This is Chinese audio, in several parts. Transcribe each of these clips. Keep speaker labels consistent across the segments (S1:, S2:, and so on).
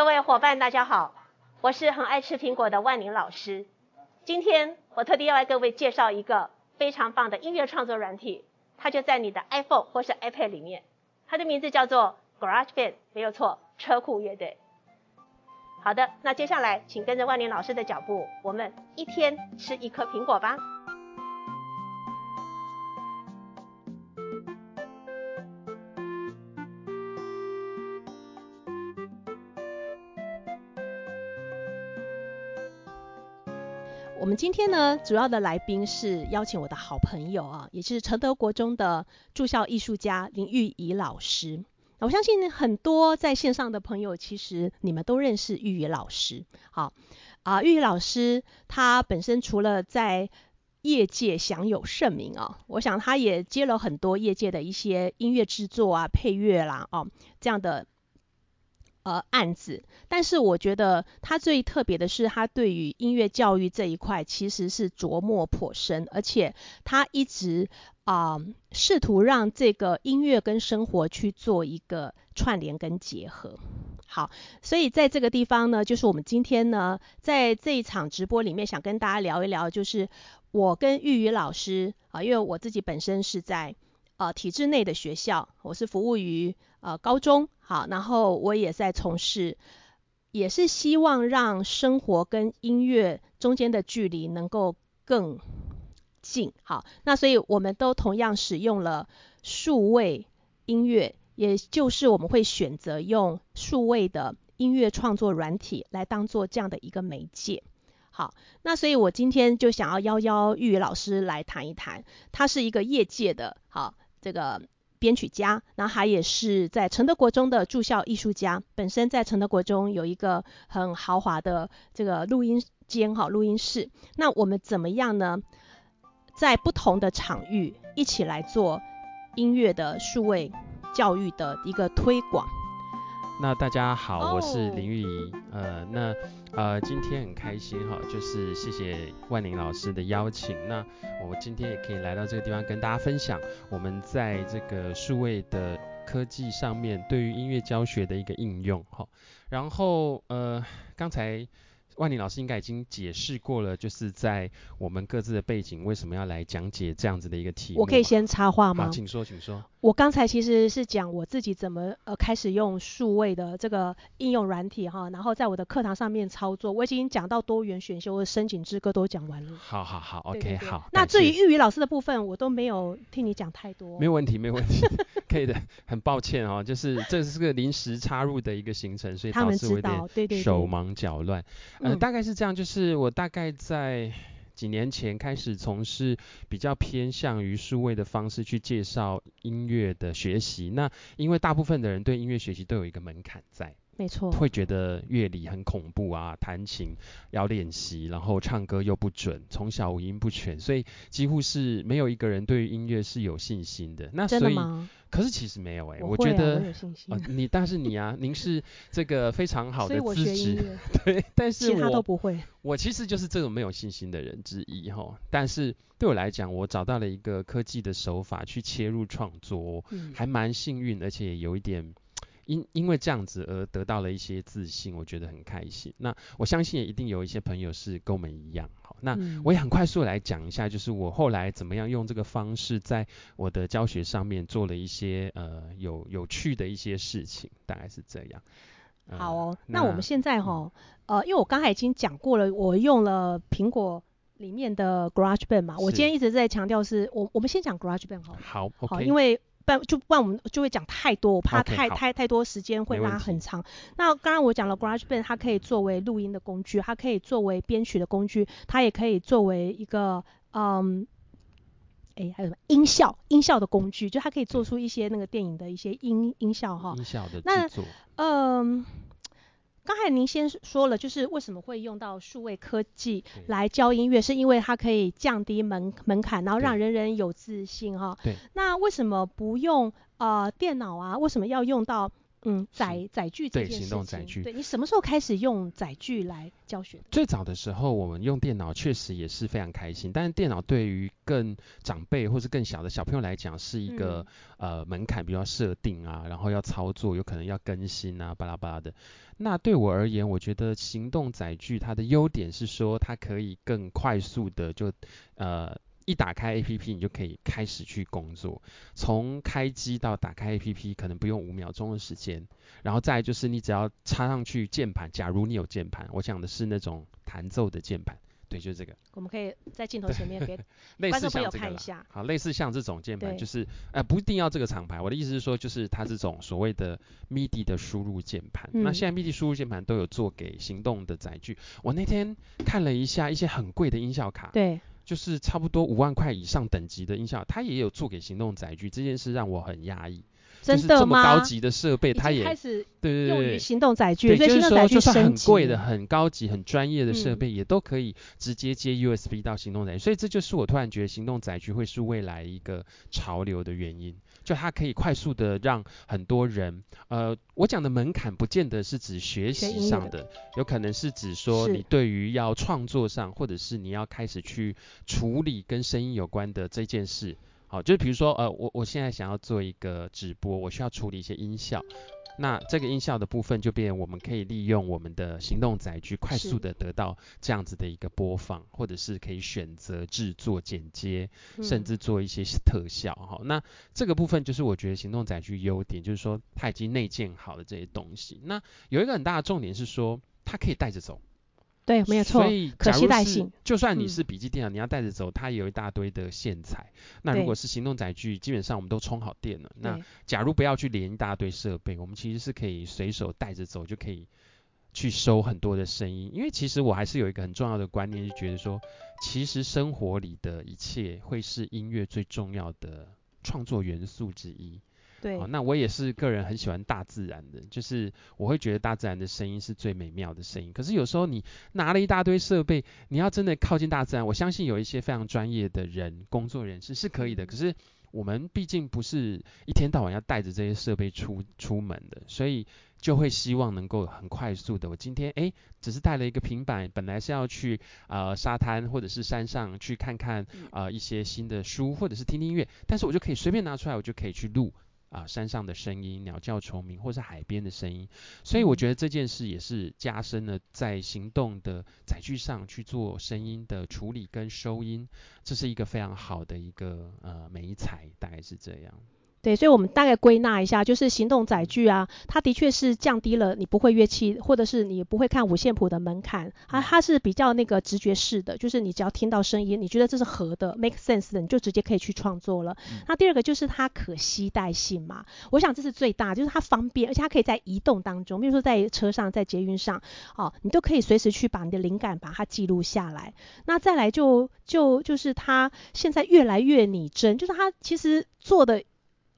S1: 各位伙伴，大家好，我是很爱吃苹果的万宁老师。今天我特地要为各位介绍一个非常棒的音乐创作软体，它就在你的 iPhone 或是 iPad 里面。它的名字叫做 GarageBand，没有错，车库乐队。好的，那接下来请跟着万宁老师的脚步，我们一天吃一颗苹果吧。
S2: 们今天呢，主要的来宾是邀请我的好朋友啊，也是承德国中的驻校艺术家林玉仪老师。我相信很多在线上的朋友，其实你们都认识玉仪老师。好啊，玉仪老师他本身除了在业界享有盛名啊，我想他也接了很多业界的一些音乐制作啊、配乐啦啊这样的。呃，案子，但是我觉得他最特别的是，他对于音乐教育这一块其实是琢磨颇深，而且他一直啊、试图让这个音乐跟生活去做一个串联跟结合。好，所以在这个地方呢，就是我们今天呢，在这一场直播里面，想跟大家聊一聊，就是我跟玉仪老师啊，因为我自己本身是在。呃，体制内的学校，我是服务于呃高中，好，然后我也在从事，也是希望让生活跟音乐中间的距离能够更近，好，那所以我们都同样使用了数位音乐，也就是我们会选择用数位的音乐创作软体来当做这样的一个媒介，好，那所以我今天就想要邀邀玉仪老师来谈一谈，他是一个业界的，好。这个编曲家，然后他也是在承德国中的驻校艺术家，本身在承德国中有一个很豪华的这个录音间哈，录音室。那我们怎么样呢？在不同的场域一起来做音乐的数位教育的一个推广。
S3: 那大家好，我是林玉仪，呃，那。呃，今天很开心哈，就是谢谢万宁老师的邀请。那我今天也可以来到这个地方跟大家分享我们在这个数位的科技上面对于音乐教学的一个应用哈。然后呃，刚才。万宁老师应该已经解释过了，就是在我们各自的背景为什么要来讲解这样子的一个题目。
S2: 我可以先插话吗？
S3: 好，请说，请说。
S2: 我刚才其实是讲我自己怎么呃开始用数位的这个应用软体哈，然后在我的课堂上面操作。我已经讲到多元选修的申请之歌都讲完了。
S3: 好好好，OK，对对对好。
S2: 那至于玉宇老师的部分，我都没有听你讲太多。
S3: 没有问题，没有问题，可以的。很抱歉哦，就是这是个临时插入的一个行程，所以导致我有点手忙脚乱。呃，大概是这样，就是我大概在几年前开始从事比较偏向于数位的方式去介绍音乐的学习。那因为大部分的人对音乐学习都有一个门槛在。
S2: 没错，
S3: 会觉得乐理很恐怖啊，弹琴要练习，然后唱歌又不准，从小五音不全，所以几乎是没有一个人对于音乐是有信心的。那所以？可是其实没有哎、欸，我，觉得你但是你啊，您是这个非常好的
S2: 资质，
S3: 对，但是我
S2: 其他都不会。
S3: 我其实就是这种没有信心的人之一哈。但是对我来讲，我找到了一个科技的手法去切入创作，嗯、还蛮幸运，而且有一点。因因为这样子而得到了一些自信，我觉得很开心。那我相信也一定有一些朋友是跟我们一样。好，那我也很快速来讲一下，就是我后来怎么样用这个方式在我的教学上面做了一些呃有有趣的一些事情，大概是这样。
S2: 呃、好哦，那，我们现在哈，呃，因为我刚才已经讲过了，我用了苹果里面的 GarageBand 嘛，我今天一直在强调是我我们先讲 GarageBand 好。
S3: 好，okay、
S2: 好，因为。就不然我们就会讲太多，我怕太太太多时间会拉很长。那刚刚我讲了 GarageBand，它可以作为录音的工具，它可以作为编曲的工具，它也可以作为一个嗯，哎还有什么音效音效的工具，就它可以做出一些那个电影的一些音音效哈。
S3: 音效的制作。
S2: 那嗯。刚才您先说了，就是为什么会用到数位科技来教音乐，是因为它可以降低门门槛，然后让人人有自信哈。
S3: 对。
S2: 那为什么不用呃电脑啊？为什么要用到嗯，载载具这件事情，
S3: 对，行动载具。
S2: 对，你什么时候开始用载具来教学？
S3: 最早的时候，我们用电脑确实也是非常开心。但是电脑对于更长辈或是更小的小朋友来讲，是一个、嗯、呃门槛，比如要设定啊，然后要操作，有可能要更新啊，巴拉巴拉的。那对我而言，我觉得行动载具它的优点是说，它可以更快速的就呃。一打开 APP，你就可以开始去工作。从开机到打开 APP，可能不用五秒钟的时间。然后再来就是，你只要插上去键盘，假如你有键盘，我讲的是那种弹奏的键盘，对，就是这个。
S2: 我们可以在镜头前面给 观众朋友看一下。
S3: 好，类似像这种键盘，就是呃不一定要这个厂牌。我的意思是说，就是它这种所谓的 MIDI 的输入键盘。嗯、那现在 MIDI 输入键盘都有做给行动的载具。我那天看了一下一些很贵的音效卡。
S2: 对。
S3: 就是差不多五万块以上等级的音效，它也有做给行动载具，这件事让我很压抑。
S2: 真的吗？
S3: 就是这么高级的设备，它也
S2: 开始
S3: 对对对
S2: 用于行动载具，
S3: 对，
S2: 所以
S3: 就是说，就算很贵
S2: 的、
S3: 很高级、很专业的设备，
S2: 嗯，
S3: 也都可以直接接 USB 到行动载具。所以这就是我突然觉得行动载具会是未来一个潮流的原因。就它可以快速的让很多人，呃，我讲的门槛不见得是指学习上的，有可能是指说你对于要创作上，或者是你要开始去处理跟声音有关的这件事。好，就是比如说，呃，我我现在想要做一个直播，我需要处理一些音效。那这个音效的部分就变，我们可以利用我们的行动载具，快速的得到这样子的一个播放，或者是可以选择制作、剪接，甚至做一些特效。哈、嗯，那这个部分就是我觉得行动载具优点，就是说它已经内建好了这些东西。那有一个很大的重点是说，它可以带着走。
S2: 对，没有错。
S3: 所以，
S2: 可携带性，
S3: 就算你是笔记电脑，嗯，你要带着走，它也有一大堆的线材。那如果是行动载具，基本上我们都充好电了。那假如不要去连一大堆设备，我们其实是可以随手带着走，就可以去收很多的声音。因为其实我还是有一个很重要的观念，就觉得说，其实生活里的一切会是音乐最重要的创作元素之一。
S2: 对，
S3: 好，那我也是个人很喜欢大自然的，就是我会觉得大自然的声音是最美妙的声音。可是有时候你拿了一大堆设备，你要真的靠近大自然，我相信有一些非常专业的人、工作人士是可以的。可是我们毕竟不是一天到晚要带着这些设备出出门的，所以就会希望能够很快速的。我今天诶，只是带了一个平板，本来是要去呃沙滩或者是山上去看看呃一些新的书，或者是听听音乐，但是我就可以随便拿出来，我就可以去录。啊，山上的声音、鸟叫虫鸣，或是海边的声音，所以我觉得这件事也是加深了在行动的载具上去做声音的处理跟收音，这是一个非常好的一个呃美材，大概是这样。
S2: 对，所以我们大概归纳一下，就是行动载具啊，它的确是降低了你不会乐器，或者是你不会看五线谱的门槛，它它是比较那个直觉式的，就是你只要听到声音，你觉得这是合的，make sense 的，你就直接可以去创作了。嗯。那第二个就是它可携带性嘛，我想这是最大，就是它方便，而且它可以在移动当中，比如说在车上、在捷运上，哦，你都可以随时去把你的灵感把它记录下来。那再来就就就是它现在越来越拟真，就是它其实做的。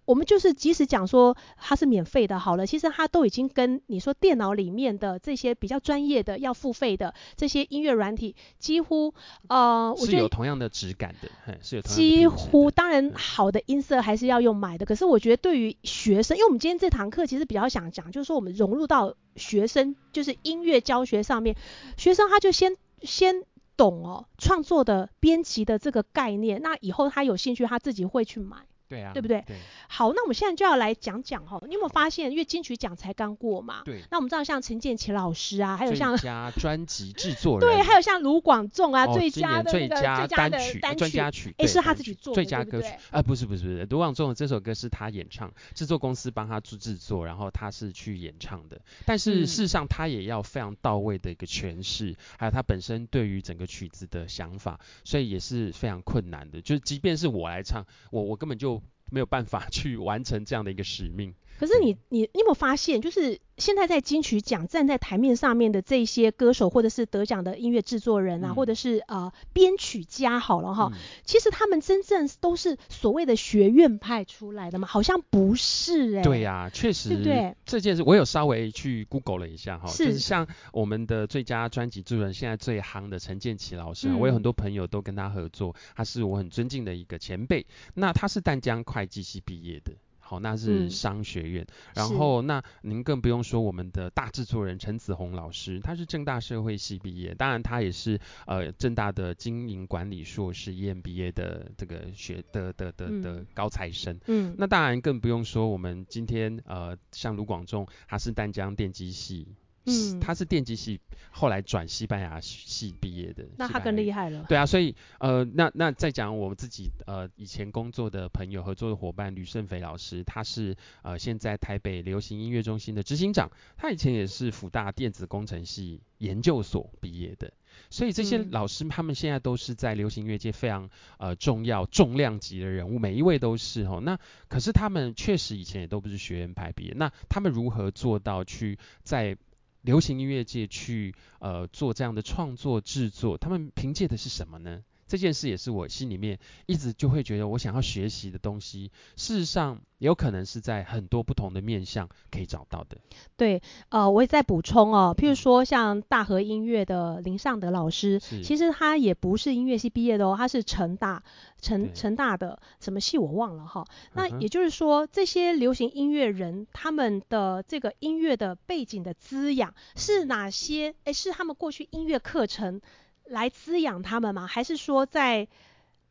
S2: 我们就是即使讲说它是免费的，好了，其实它都已经跟你说电脑里面的这些比较专业的要付费的这些音乐软体，几乎呃，我觉得
S3: 是有同样的质感的，是有同样
S2: 几乎当然好的音色还是要用买的，可是我觉得对于学生，因为我们今天这堂课其实比较想讲，就是说我们融入到学生就是音乐教学上面，学生他就先先懂哦创作的编辑的这个概念，那以后他有兴趣他自己会去买。
S3: 对啊，
S2: 对不对？
S3: 对。
S2: 好，那我们现在就要来讲讲哈，你有没有发现，因为金曲奖才刚过嘛？
S3: 对。
S2: 那我们知道像陈建奇老师啊，还有像
S3: 最佳 专辑制作人，
S2: 对，还有像卢广仲啊，
S3: 哦、
S2: 最佳的
S3: 最佳单曲
S2: 单
S3: 专家曲，
S2: 哎，是他自己做的
S3: 最佳歌曲啊？不是不是不是，卢广仲的这首歌是他演唱，制作公司帮他做制作，然后他是去演唱的。但是事实上，他也要非常到位的一个诠释，嗯、还有他本身对于整个曲子的想法，所以也是非常困难的。就是即便是我来唱，我我根本就。没有办法去完成这样的一个使命。
S2: 可是你你你有没有发现，就是现在在金曲奖站在台面上面的这些歌手，或者是得奖的音乐制作人啊，嗯、或者是呃编曲家，好了哈、嗯，其实他们真正都是所谓的学院派出来的嘛？好像不是哎、欸。
S3: 对呀、啊，确实，对不对？这件事我有稍微去 Google 了一下哈，就是像我们的最佳专辑制作人现在最夯的陈建奇老师、嗯，我有很多朋友都跟他合作，他是我很尊敬的一个前辈。那他是淡江会计系毕业的。好，那是商学院。嗯、然后那您更不用说我们的大制作人陈子红老师，他是正大社会系毕业，当然他也是呃正大的经营管理硕士 EMBA 的这个学的的的的，的高材生。嗯，那当然更不用说我们今天呃像卢广仲，他是淡江电机系。嗯，他是电机系，后来转西班牙系毕业的。
S2: 那他更厉害了。
S3: 对啊，所以呃，那那再讲我们自己呃以前工作的朋友、合作的伙伴吕胜斐老师，他是呃现在台北流行音乐中心的执行长，他以前也是辅大电子工程系研究所毕业的。所以这些老师他们现在都是在流行音乐界非常呃重要、重量级的人物，每一位都是哦。那可是他们确实以前也都不是学院派毕业，那他们如何做到去在流行音乐界去呃做这样的创作制作，他们凭借的是什么呢？这件事也是我心里面一直就会觉得我想要学习的东西。事实上，有可能是在很多不同的面向可以找到的。
S2: 对，呃，我也在补充哦，譬如说像大和音乐的林尚德老师，其实他也不是音乐系毕业的哦，他是成大成成大的什么系我忘了哈。那也就是说，这些流行音乐人他们的这个音乐的背景的滋养是哪些？诶，是他们过去音乐课程。来滋养他们吗？还是说在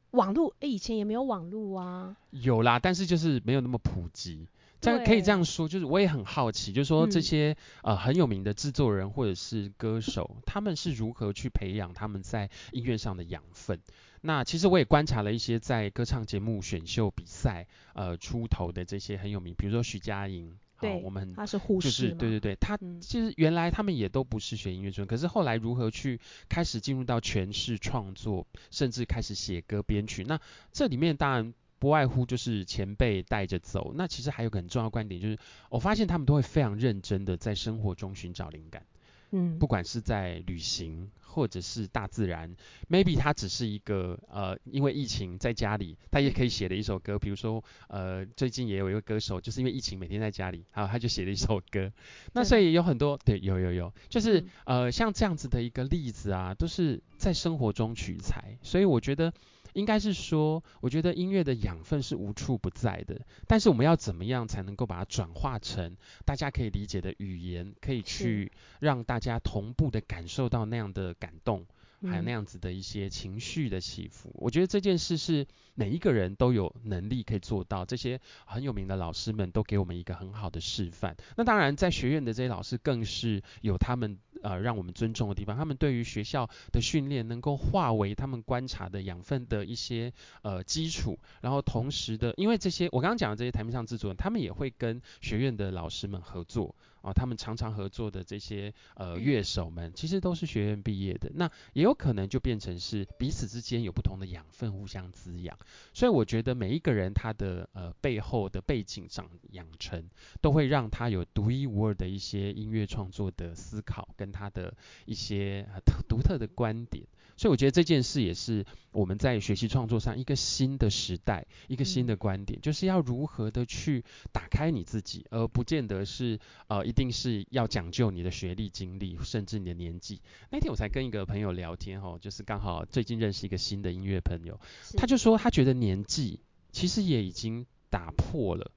S2: 网络？诶，以前也没有网络啊。
S3: 有啦，但是就是没有那么普及。这样可以这样说，就是我也很好奇，就是说这些、嗯、呃很有名的制作人或者是歌手，他们是如何去培养他们在音乐上的养分？那其实我也观察了一些在歌唱节目选秀比赛呃出头的这些很有名，比如说徐佳莹。
S2: 对，
S3: 我们
S2: 他是护士，
S3: 就是对对对，他其实原来他们也都不是学音乐专，可是后来如何去开始进入到诠释创作，甚至开始写歌编曲，那这里面当然不外乎就是前辈带着走。那其实还有个很重要的观点，就是我发现他们都会非常认真的在生活中寻找灵感。嗯，不管是在旅行或者是大自然，maybe 他只是一个呃，因为疫情在家里，他也可以写的一首歌。比如说呃，最近也有一个歌手，就是因为疫情每天在家里，然后，他就写了一首歌。那所以有很多对，有有有，就是呃，像这样子的一个例子啊，都是在生活中取材。所以我觉得。应该是说，我觉得音乐的养分是无处不在的，但是我们要怎么样才能够把它转化成大家可以理解的语言，可以去让大家同步的感受到那样的感动。还有那样子的一些情绪的起伏，嗯，我觉得这件事是每一个人都有能力可以做到。这些很有名的老师们都给我们一个很好的示范。那当然，在学院的这些老师更是有他们呃让我们尊重的地方。他们对于学校的训练能够化为他们观察的养分的一些呃基础，然后同时的，因为这些我刚刚讲的这些台面上制作人，他们也会跟学院的老师们合作。啊，他们常常合作的这些呃乐手们，其实都是学院毕业的，那也有可能就变成是彼此之间有不同的养分互相滋养，所以我觉得每一个人他的呃背后的背景长养成，都会让他有独一无二的一些音乐创作的思考，跟他的一些特独特的观点。所以我觉得这件事也是我们在学习创作上一个新的时代，一个新的观点，就是要如何的去打开你自己，而不见得是呃一定是要讲究你的学历、经历，甚至你的年纪。那天我才跟一个朋友聊天哈，就是刚好最近认识一个新的音乐朋友，他就说他觉得年纪其实也已经打破了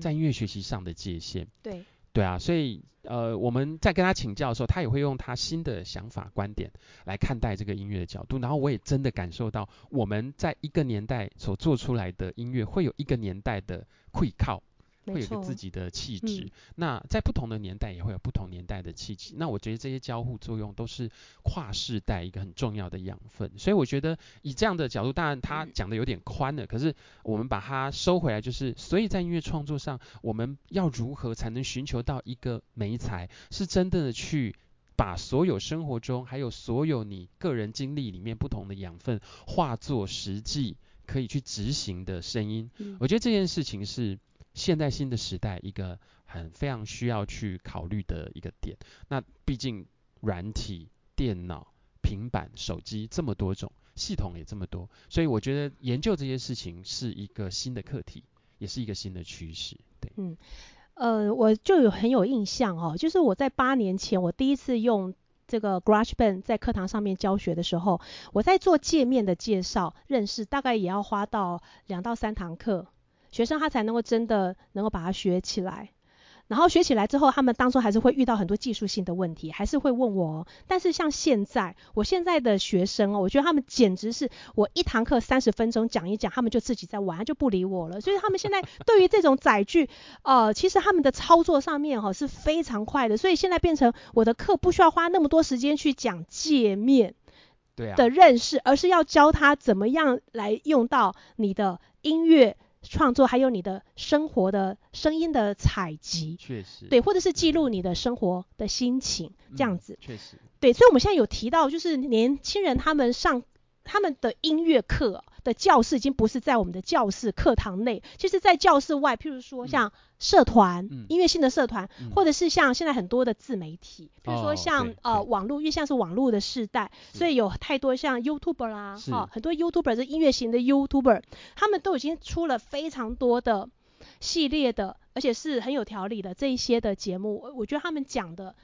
S3: 在音乐学习上的界限。
S2: 对。
S3: 对啊，所以呃，我们在跟他请教的时候，他也会用他新的想法观点来看待这个音乐的角度，然后我也真的感受到我们在一个年代所做出来的音乐，会有一个年代的会靠。会有一个自己的气质，嗯，那在不同的年代也会有不同年代的气质。那我觉得这些交互作用都是跨世代一个很重要的养分。所以我觉得以这样的角度，当然他讲的有点宽了，可是我们把它收回来，就是所以在音乐创作上，我们要如何才能寻求到一个美才，是真正的去把所有生活中还有所有你个人经历里面不同的养分化作实际可以去执行的声音。我觉得这件事情是。现代新的时代，一个很非常需要去考虑的一个点。那毕竟软体、电脑、平板、手机这么多种，系统也这么多，所以我觉得研究这些事情是一个新的课题，也是一个新的趋势。对，
S2: 嗯，呃，我就有很有印象哦，就是我在八年前我第一次用这个 GarageBand 在课堂上面教学的时候，我在做界面的介绍、认识，大概也要花到两到三堂课。学生他才能够真的能够把它学起来。然后学起来之后，他们当中还是会遇到很多技术性的问题，还是会问我。但是像现在，我现在的学生哦，我觉得他们简直是我一堂课三十分钟讲一讲，他们就自己在玩，他就不理我了。所以他们现在对于这种载具，呃，其实他们的操作上面哈、哦、是非常快的。所以现在变成我的课不需要花那么多时间去讲界面对的认识，而是要教他怎么样来用到你的音乐。创作还有你的生活的声音的采集，
S3: 确实，
S2: 对，或者是记录你的生活的心情，这样子，
S3: 确实，
S2: 对，所以我们现在有提到，就是年轻人他们上他们的音乐课的教室已经不是在我们的教室课堂内，其实在教室外，譬如说像社团、嗯、音乐性的社团、嗯，或者是像现在很多的自媒体，譬如说像、哦、呃网络，因为现在是网络的时代，所以有太多像 YouTuber 啦，哈、哦，很多 YouTuber 是音乐型的 YouTuber，他们都已经出了非常多的系列的，而且是很有条理的这一些的节目，我觉得他们讲的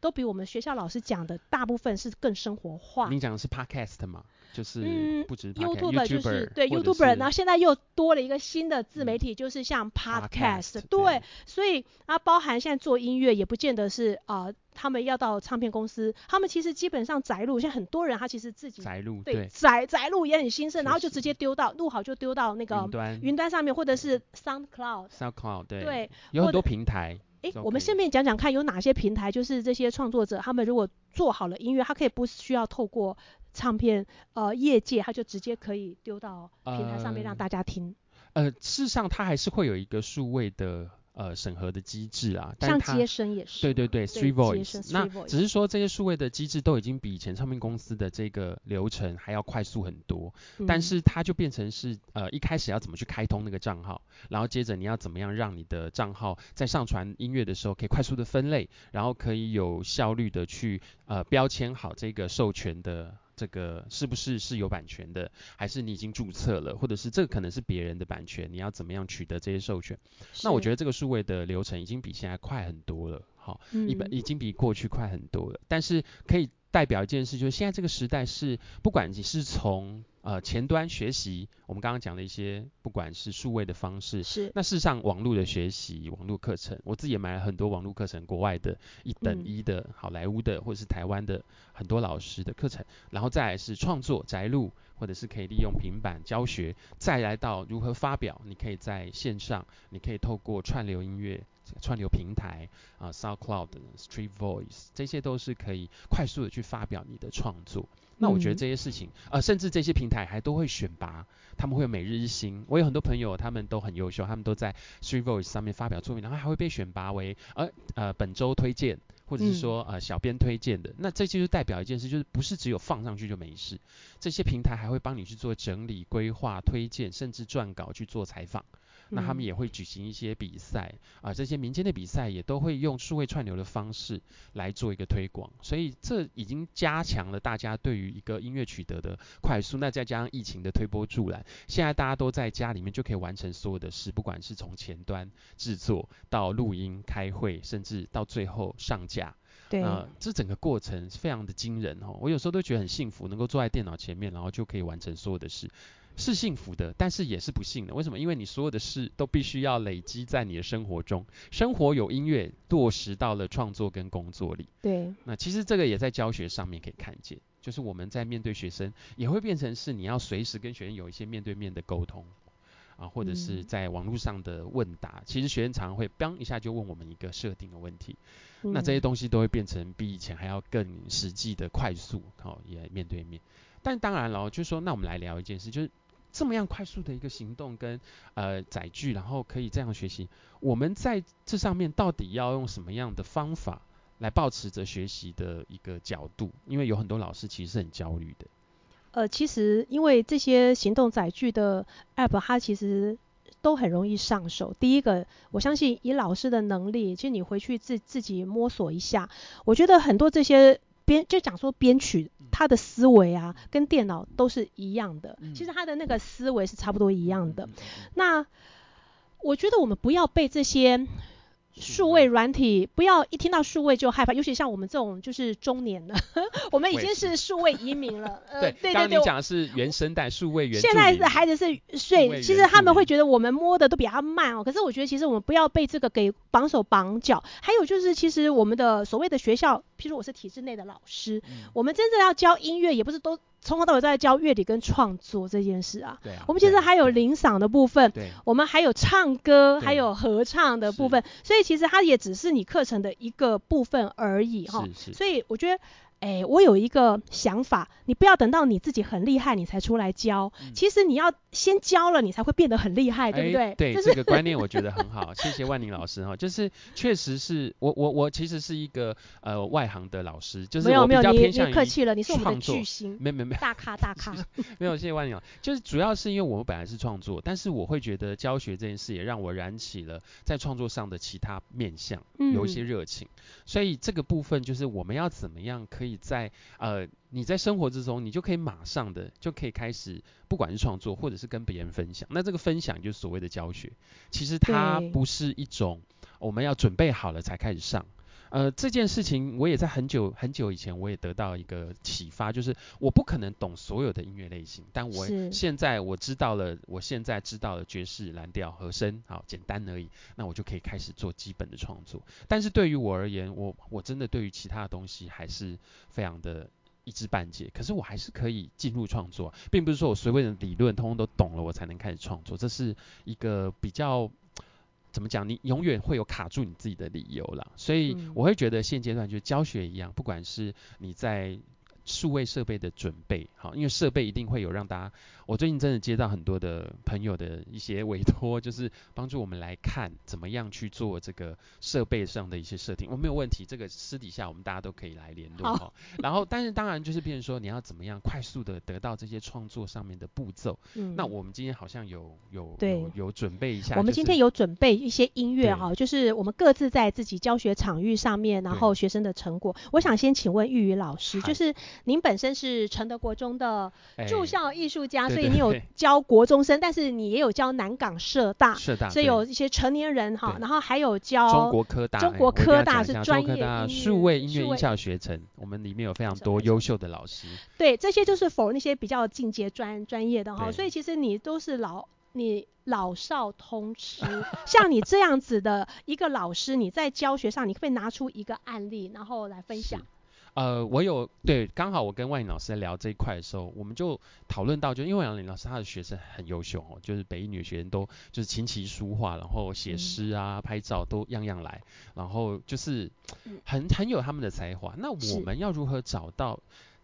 S2: 都比我们学校老师讲的大部分是更生活化。
S3: 你讲的是 Podcast 吗？就是不止、
S2: 嗯、YouTube 就是对 YouTuber，然后现在又多了一个新的自媒体，嗯、就是像 Podcast，, 对，对，所以啊，包含现在做音乐也不见得是啊、呃，他们要到唱片公司，他们其实基本上宅录，像很多人他其实自己
S3: 宅录，
S2: 对宅宅录也很兴盛，然后就直接丢到录好就丢到那个云端云端上面，或者是 SoundCloud
S3: SoundCloud 对，
S2: 对，
S3: 有很多平台。
S2: 哎，我们顺便讲讲看有哪些平台，就是这些创作者他们如果做好了音乐，他可以不需要透过。唱片呃业界，它就直接可以丢到平台上面让大家听。
S3: 呃，呃事实上它还是会有一个数位的呃审核的机制啊，但
S2: 像接生也是。
S3: 对对对，Three Voice，。那只是说这些数位的机制都已经比以前唱片公司的这个流程还要快速很多，嗯、但是它就变成是呃一开始要怎么去开通那个账号，然后接着你要怎么样让你的账号在上传音乐的时候可以快速的分类，然后可以有效率的去呃标签好这个授权的。这个是不是是有版权的，还是你已经注册了，或者是这个可能是别人的版权，你要怎么样取得这些授权？那我觉得这个数位的流程已经比现在快很多了，好，一般已经比过去快很多了，但是可以。代表一件事，就是现在这个时代是，不管你是从呃前端学习，我们刚刚讲的一些，不管是数位的方式，
S2: 是
S3: 那事实上网络的学习，网络课程，我自己也买了很多网络课程，国外的一等一的、嗯、好莱坞的，或者是台湾的很多老师的课程，然后再来是创作宅录，或者是可以利用平板教学，再来到如何发表，你可以在线上，你可以透过串流音乐。串流平台啊、呃、，SoundCloud、Street Voice，这些都是可以快速的去发表你的创作。那我觉得这些事情，呃，甚至这些平台还都会选拔，他们会有每日一星。我有很多朋友，他们都很优秀，他们都在 Street Voice 上面发表作品，然后还会被选拔为呃呃本周推荐，或者是说呃小编推荐的。那这就是代表一件事，就是不是只有放上去就没事，这些平台还会帮你去做整理、规划、推荐，甚至撰稿去做采访。那他们也会举行一些比赛啊，这些民间的比赛也都会用数位串流的方式来做一个推广，所以这已经加强了大家对于一个音乐取得的快速。那再加上疫情的推波助澜，现在大家都在家里面就可以完成所有的事，不管是从前端制作到录音、开会，甚至到最后上架。
S2: 对，
S3: 呃，这整个过程非常的惊人哦。我有时候都觉得很幸福，能够坐在电脑前面，然后就可以完成所有的事。是幸福的，但是也是不幸的。为什么？因为你所有的事都必须要累积在你的生活中，生活有音乐落实到了创作跟工作里。
S2: 对。
S3: 那其实这个也在教学上面可以看见，就是我们在面对学生，也会变成是你要随时跟学生有一些面对面的沟通啊，或者是在网络上的问答。嗯、其实学生常常会嘣一下就问我们一个设定的问题，嗯、那这些东西都会变成比以前还要更实际的快速，好、哦，也面对面。但当然了，就是说，那我们来聊一件事，就是。这么样快速的一个行动跟呃载具，然后可以这样学习，我们在这上面到底要用什么样的方法来保持着学习的一个角度？因为有很多老师其实是很焦虑的。
S2: 呃，其实因为这些行动载具的 App，它其实都很容易上手。第一个，我相信以老师的能力，其实你回去自自己摸索一下，我觉得很多这些。编就讲说编曲，他的思维啊，跟电脑都是一样的。其实他的那个思维是差不多一样的。那我觉得我们不要被这些数位软体，不要一听到数位就害怕，尤其像我们这种就是中年的，我们已经是数位移民了。呃，对对对，
S3: 刚刚你讲的是原生代数位原。
S2: 现在的孩子是岁，其实他们会觉得我们摸的都比他慢哦。可是我觉得其实我们不要被这个给绑手绑脚。还有就是，其实我们的所谓的学校，譬如我是体制内的老师，嗯、我们真正要教音乐，也不是都。从头到尾都在教乐理跟创作这件事啊。对啊。我们其实还有领赏的部分。对。我们还有唱歌，还有合唱的部分。所以其实它也只是你课程的一个部分而已哈。是是。所以我觉得。哎，我有一个想法，你不要等到你自己很厉害，你才出来教。嗯、其实你要先教了，你才会变得很厉害，对不对？
S3: 对，就是、这个观念我觉得 很好，谢谢万宁老师哈。就是确实是我我我其实是一个呃外行的老师，就是我比较偏向于创作。没有没有，你你客气了，你是我们的巨星。没没没，大咖大咖。没有，谢谢万宁老师。就是主要是因为我们本来是创作，但是我会觉得教学这件事也让我燃起了在创作上的其他面向，有一些热情。嗯、所以这个部分就是我们要怎么样可以。在呃，你在生活之中，你就可以马上的就可以开始，不管是创作或者是跟别人分享。那这个分享就是所谓的教学，其实它不是一种我们要准备好了才开始上。呃，这件事情我也在很久很久以前，我也得到一个启发，就是我不可能懂所有的音乐类型，但我现在我知道了，我现在知道了爵士、蓝调、和声，好简单而已，那我就可以开始做基本的创作。但是对于我而言，我我真的对于其他的东西还是非常的一知半解。可是我还是可以进入创作，并不是说我所谓的理论通通都懂了，我才能开始创作。这是一个比较。怎么讲？你永远会有卡住你自己的理由啦。所以我会觉得现阶段就教学一样，不管是你在。数位设备的准备，好，因为设备一定会有让大家。我最近真的接到很多的朋友的一些委托，就是帮助我们来看怎么样去做这个设备上的一些设定。我没有问题，这个私底下我们大家都可以来联络哈。然后，但是当然就是变成说你要怎么样快速的得到这些创作上面的步骤。嗯。那我们今天好像有有对有，有准备一下。
S2: 我们今天有准备一些音乐哈，就是我们各自在自己教学场域上面，然后学生的成果。我想先请问玉宇老师，就是。您本身是承德国中的驻校艺术家，欸、所以你有教国中生，但是你也有教南港社大，社大，所以有一些成年人哈，然后还有教
S3: 中国科大，
S2: 中国科大是专业
S3: 数位音乐音效学程，我们里面有非常多优秀的老师。
S2: 对，这些就是 for 那些比较进阶专专业的哈，所以其实你都是老你老少通吃，像你这样子的一个老师，你在教学上，你可不可以拿出一个案例，然后来分享。
S3: 呃，我有对，刚好我跟万颖老师在聊这一块的时候，我们就讨论到，就因为万颖老师他的学生很优秀哦，就是北一女学生都就是琴棋书画，然后写诗啊、嗯、拍照都样样来，然后就是很很有他们的才华。那我们要如何找到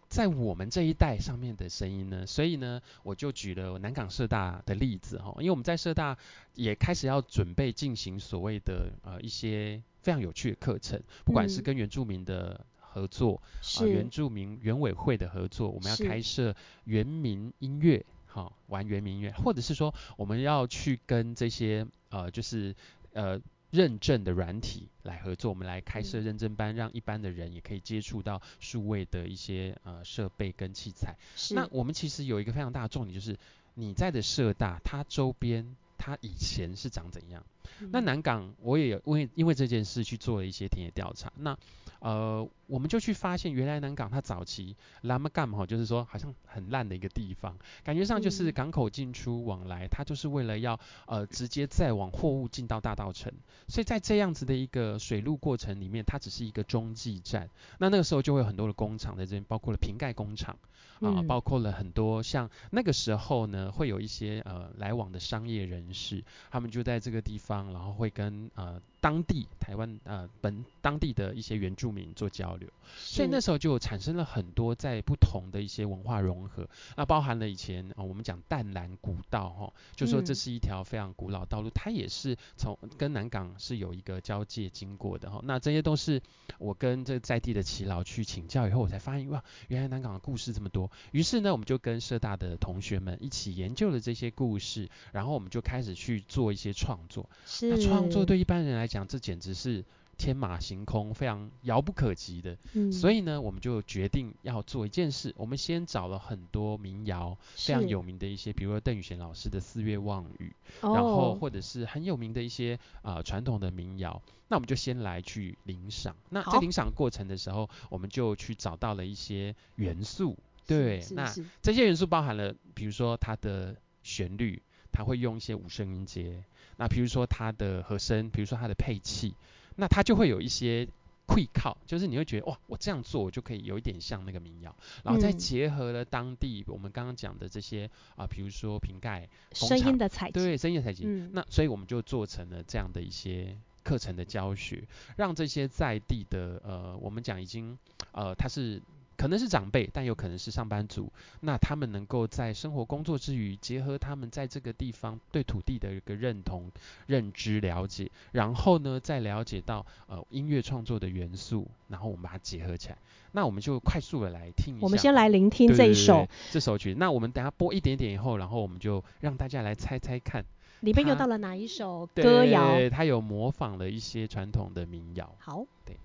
S3: 在我们这一代上面的声音呢？所以呢，我就举了南港社大的例子哈，因为我们在社大也开始要准备进行所谓的呃一些非常有趣的课程，不管是跟原住民的。合作啊，原住民原委会的合作，我们要开设原民音乐，好是玩原民音乐，或者是说我们要去跟这些呃，就是呃认证的软体来合作，我们来开设认证班，嗯、让一般的人也可以接触到数位的一些呃设备跟器材。是那我们其实有一个非常大的重点，就是你在的社大，它周边它以前是长怎样？嗯、那南港我也有因为因为这件事去做了一些田野调查，那。呃，我们就去发现，原来南港它早期拉玛干哈，就是说好像很烂的一个地方，感觉上就是港口进出往来，它就是为了要呃直接再往货物进到大道城，所以在这样子的一个水路过程里面，它只是一个中继站。那那个时候就会有很多的工厂在这边，包括了瓶盖工厂啊，包括了很多像那个时候呢，会有一些呃来往的商业人士，他们就在这个地方，然后会跟呃。当地台湾呃本当地的一些原住民做交流，所以那时候就产生了很多在不同的一些文化融合，那包含了以前啊、呃、我们讲淡蓝古道哈，就说这是一条非常古老道路，嗯、它也是从跟南港是有一个交界经过的哈，那这些都是我跟这在地的耆老去请教以后，我才发现哇，原来南港的故事这么多，于是呢我们就跟社大的同学们一起研究了这些故事，然后我们就开始去做一些创作，是那创作对一般人来讲。这简直是天马行空、非常遥不可及的。
S2: 嗯，
S3: 所以呢，我们就决定要做一件事，我们先找了很多民谣，非常有名的一些，比如说邓宇贤老师的《四月望雨》，
S2: 哦，
S3: 然后或者是很有名的一些啊呃、传统的民谣，那我们就先来去领赏。那在领赏过程的时候，我们就去找到了一些元素。对，那这些元素包含了，比如说它的旋律，它会用一些五声音阶；那比如说它的和声，比如说它的配器，那它就会有一些会靠，就是你会觉得哇，我这样做我就可以有一点像那个民谣，然后再结合了当地我们刚刚讲的这些啊、呃，比如说瓶盖
S2: 声音的采集，
S3: 对，声音的采集。
S2: 嗯，
S3: 那所以我们就做成了这样的一些课程的教学，让这些在地的呃，我们讲已经呃，它是。可能是长辈，但有可能是上班族。那他们能够在生活工作之余，结合他们在这个地方对土地的一个认同、认知、了解，然后呢，再了解到呃音乐创作的元素，然后我们把它结合起来。那我们就快速的来听一下。
S2: 我们先来聆听这一首
S3: 对对对对这首曲。那我们等下播一点点以后，然后我们就让大家来猜猜看，
S2: 里面又到了哪一首歌谣？
S3: 对，它有模仿了一些传统的民谣。
S2: 好，
S3: 对。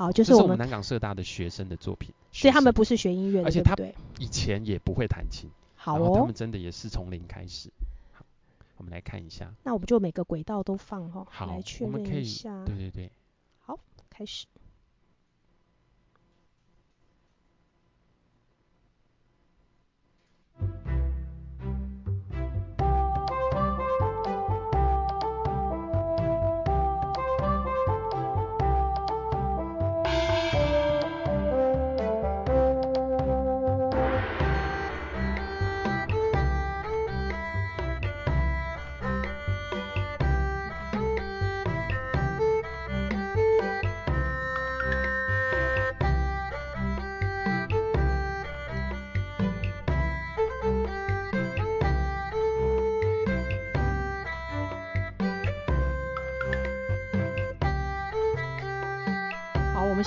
S2: 好，就是我
S3: 们，南港社大的学生的作品，
S2: 所以他们不是学音乐的，
S3: 而且他以前也不会弹琴，
S2: 好
S3: 哦，他们真的也是从零开始。好，我们来看一下，
S2: 那我们就每个轨道都放哈，
S3: 好，
S2: 来确认一下，
S3: 对对对，
S2: 好，开始。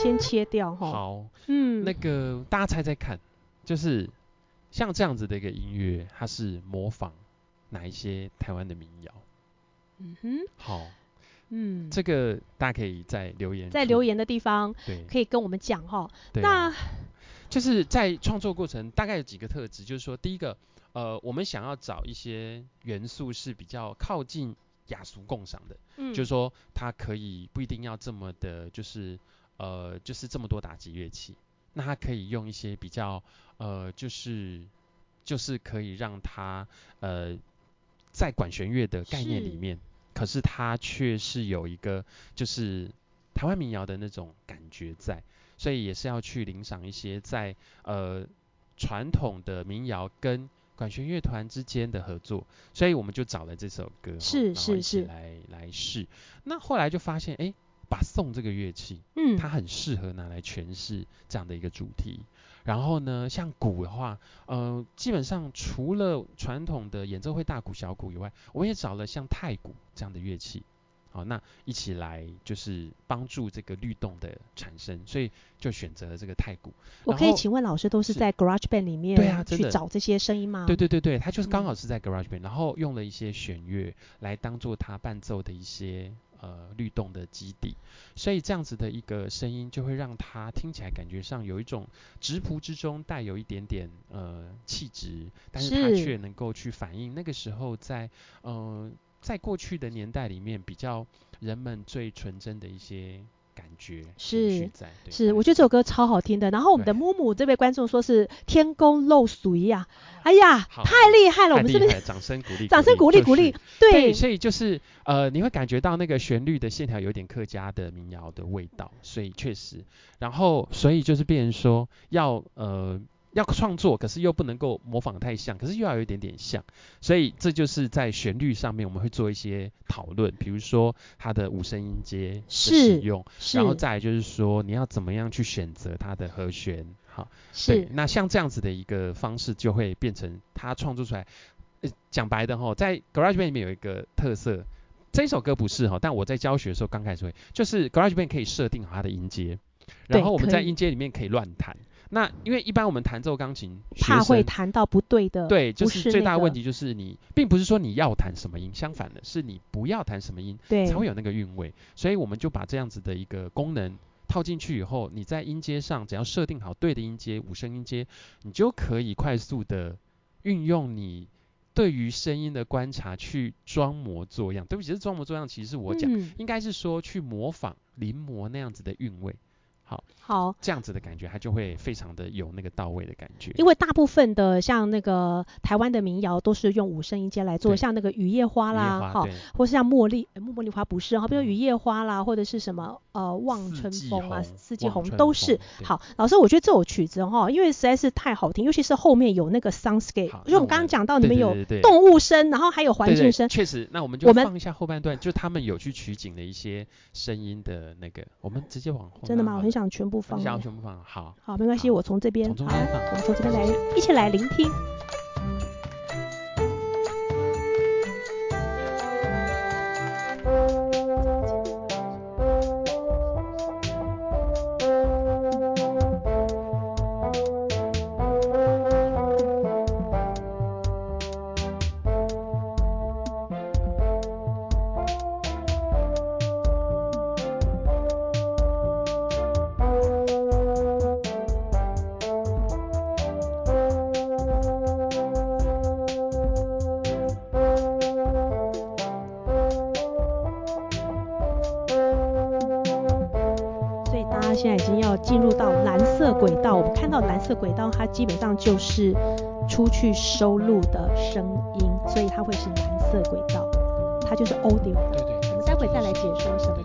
S2: 先切掉哈。
S3: 好，嗯，那个大家猜猜看，就是像这样子的一个音乐，它是模仿哪一些台湾的民谣？
S2: 嗯哼，
S3: 好，
S2: 嗯，
S3: 这个大家可以在留言，
S2: 在留言的地方，
S3: 对，
S2: 可以跟我们讲哈。
S3: 对，那就是在创作过程大概有几个特质，就是说，第一个，呃，我们想要找一些元素是比较靠近雅俗共赏的，嗯，就是说它可以不一定要这么的，就是。呃，就是这么多打击乐器，那他可以用一些比较呃，就是就是可以让他呃，在管弦乐的概念里面，是可是他却是有一个就是台湾民谣的那种感觉在，所以也是要去领赏一些在呃传统的民谣跟管弦乐团之间的合作，所以我们就找了这首歌，
S2: 是是是。
S3: 来来试，那后来就发现哎。诶把颂这个乐器，嗯，它很适合拿来诠释这样的一个主题。然后呢，像鼓的话，呃，基本上除了传统的演奏会大鼓、小鼓以外，我也找了像太鼓这样的乐器，好，那一起来就是帮助这个律动的产生，所以就选择了这个太鼓。
S2: 我可以请问老师，都是在 Garage Band 里面对啊去找这些声音吗？
S3: 对对对对，他就是刚好是在 Garage Band，、嗯、然后用了一些弦乐来当做他伴奏的一些。呃，律动的基底，所以这样子的一个声音就会让它听起来感觉上有一种直朴之中带有一点点呃气质，但是它却能够去反映那个时候在呃在过去的年代里面比较人们最纯真的一些。感觉
S2: 是是，我觉得这首歌超好听的。然后我们的木木这位观众说是天公漏水呀，哎呀，太厉害了！我们是不是
S3: 掌声鼓励？
S2: 掌声鼓励鼓励。对，
S3: 所以就是呃，你会感觉到那个旋律的线条有点客家的民谣的味道，所以确实，然后所以就是变成说要呃。要创作，可是又不能够模仿太像，可是又要有一点点像，所以这就是在旋律上面我们会做一些讨论，比如说它的五声音阶的使用，然后再来就是说你要怎么样去选择它的和弦，好，是，那像这样子的一个方式就会变成它创作出来，呃，讲白的齁，在 Garage Band 里面有一个特色，这首歌不是哈，但我在教学的时候刚开始会，就是 Garage Band 可以设定好它的音阶，然后我们在音阶里面可以乱弹。那因为一般我们弹奏钢琴，
S2: 怕会弹到不对的，
S3: 对，就是最大的问题就是你，
S2: 那个、
S3: 并不是说你要弹什么音，相反的是你不要弹什么音，
S2: 对，
S3: 才会有那个韵味。所以我们就把这样子的一个功能套进去以后，你在音阶上只要设定好对的音阶，五声音阶，你就可以快速的运用你对于声音的观察去装模作样。对不起，是装模作样，其实是我讲，
S2: 嗯、
S3: 应该是说去模仿临摹那样子的韵味。好，
S2: 好，
S3: 这样子的感觉，它就会非常的有那个到位的感觉。
S2: 因为大部分的像那个台湾的民谣都是用五声音阶来做，像那个雨夜花啦，好，或是像茉莉，欸、茉莉花不是哈，比如雨夜花啦，或者是什么呃望春风啊，四季红都是。好，老师，我觉得这首曲子哈，因为实在是太好听，尤其是后面有那个 soundscape，因为我们刚刚讲到你们有动物声，然后还有环境声，
S3: 确实，那我们就放一下后半段，就他们有去取景的一些声音的那个，我们直接往后。
S2: 真的吗？我很想全部放。
S3: 想全部放好，
S2: 好，没关系，我从这边，好，我们从这边来，一起来聆听。基本上就是出去收录的声音，所以它会是蓝色轨道，它就是 audio。
S3: 对对，
S2: 我们待会再来解说什么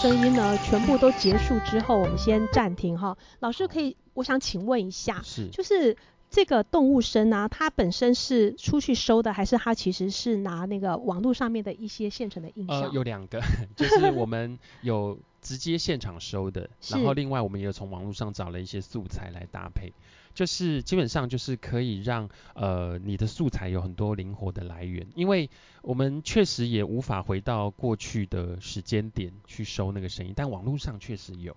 S2: 声音呢，全部都结束之后，我们先暂停哈。老师可以，我想请问一下，
S3: 是，
S2: 就是这个动物声呢，它本身是出去收的，还是它其实是拿那个网络上面的一些现成的音效？
S3: 呃，有两个，就是我们有直接现场收的，然后另外我们也有从网络上找了一些素材来搭配。就是基本上就是可以让呃你的素材有很多灵活的来源，因为我们确实也无法回到过去的时间点去收那个声音，但网络上确实有。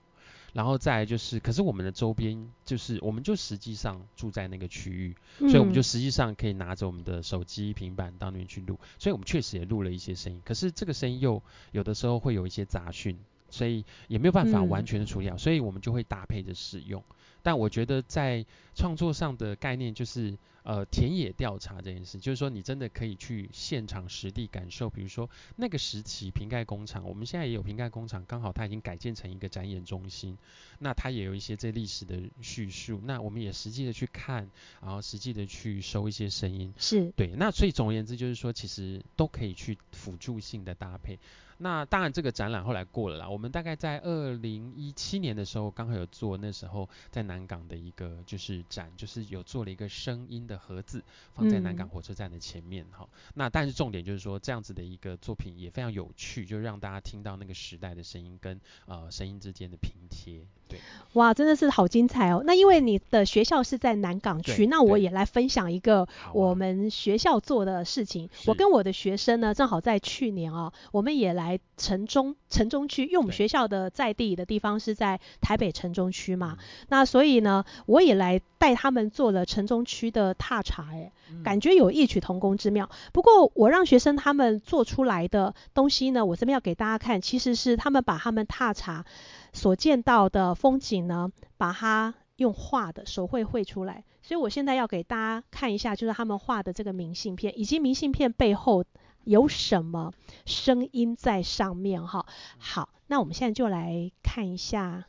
S3: 然后再来就是，可是我们的周边就是，我们就实际上住在那个区域，所以我们就实际上可以拿着我们的手机、平板到那边去录，所以我们确实也录了一些声音。可是这个声音又有的时候会有一些杂讯，所以也没有办法完全的处理好，所以我们就会搭配着使用。但我觉得在创作上的概念就是，呃，田野调查这件事，就是说你真的可以去现场实地感受，比如说那个时期瓶盖工厂，我们现在也有瓶盖工厂，刚好它已经改建成一个展演中心，那它也有一些这历史的叙述，那我们也实际的去看，然后实际的去收一些声音，
S2: 是
S3: 对，那所以总而言之就是说，其实都可以去辅助性的搭配。那当然，这个展览后来过了啦。我们大概在二零一七年的时候，刚好有做那时候在南港的一个就是展，就是有做了一个声音的盒子，放在南港火车站的前面哈、嗯。那但是重点就是说，这样子的一个作品也非常有趣，就让大家听到那个时代的声音跟呃声音之间的拼贴。对，
S2: 哇，真的是好精彩哦。那因为你的学校是在南港区，那我也来分享一个我们学校做的事情。啊、我跟我的学生呢，正好在去年哦，我们也来。来城中城中区，因为我们学校的在地的地方是在台北城中区嘛，那所以呢，我也来带他们做了城中区的踏查，哎，感觉有异曲同工之妙。不过我让学生他们做出来的东西呢，我这边要给大家看，其实是他们把他们踏查所见到的风景呢，把它用画的手绘绘出来。所以我现在要给大家看一下，就是他们画的这个明信片，以及明信片背后。有什么声音在上面哈。好，那我们现在就来看一下。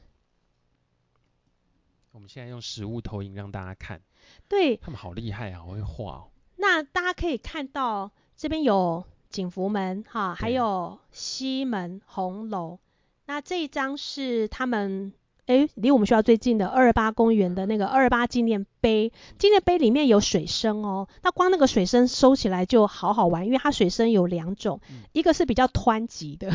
S3: 我们现在用实物投影让大家看。
S2: 对。
S3: 他们好厉害啊，好会画哦。
S2: 那大家可以看到这边有景福门哈，还有西门红楼。那这一张是他们。诶，离我们学校最近的二二八公园的那个二二八纪念碑，纪念碑里面有水声哦。那光那个水声收起来就好好玩，因为它水声有两种，一个是比较湍急的，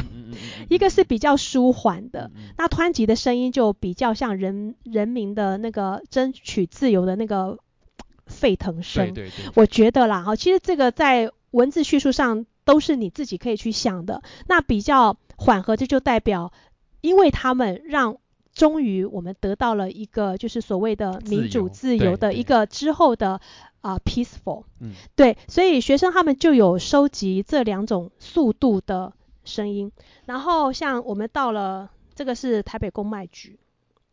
S2: 一个是比较舒缓的。那湍急的声音就比较像人人民的那个争取自由的那个沸腾声。对对对。我觉得啦，哈，其实这个在文字叙述上都是你自己可以去想的。那比较缓和，这就代表因为他们让。终于，我们得到了一个就是所谓的民主自由的一个之后的啊、uh, peaceful，嗯，对，所以学生他们就有收集这两种速度的声音。然后像我们到了这个是台北公卖局，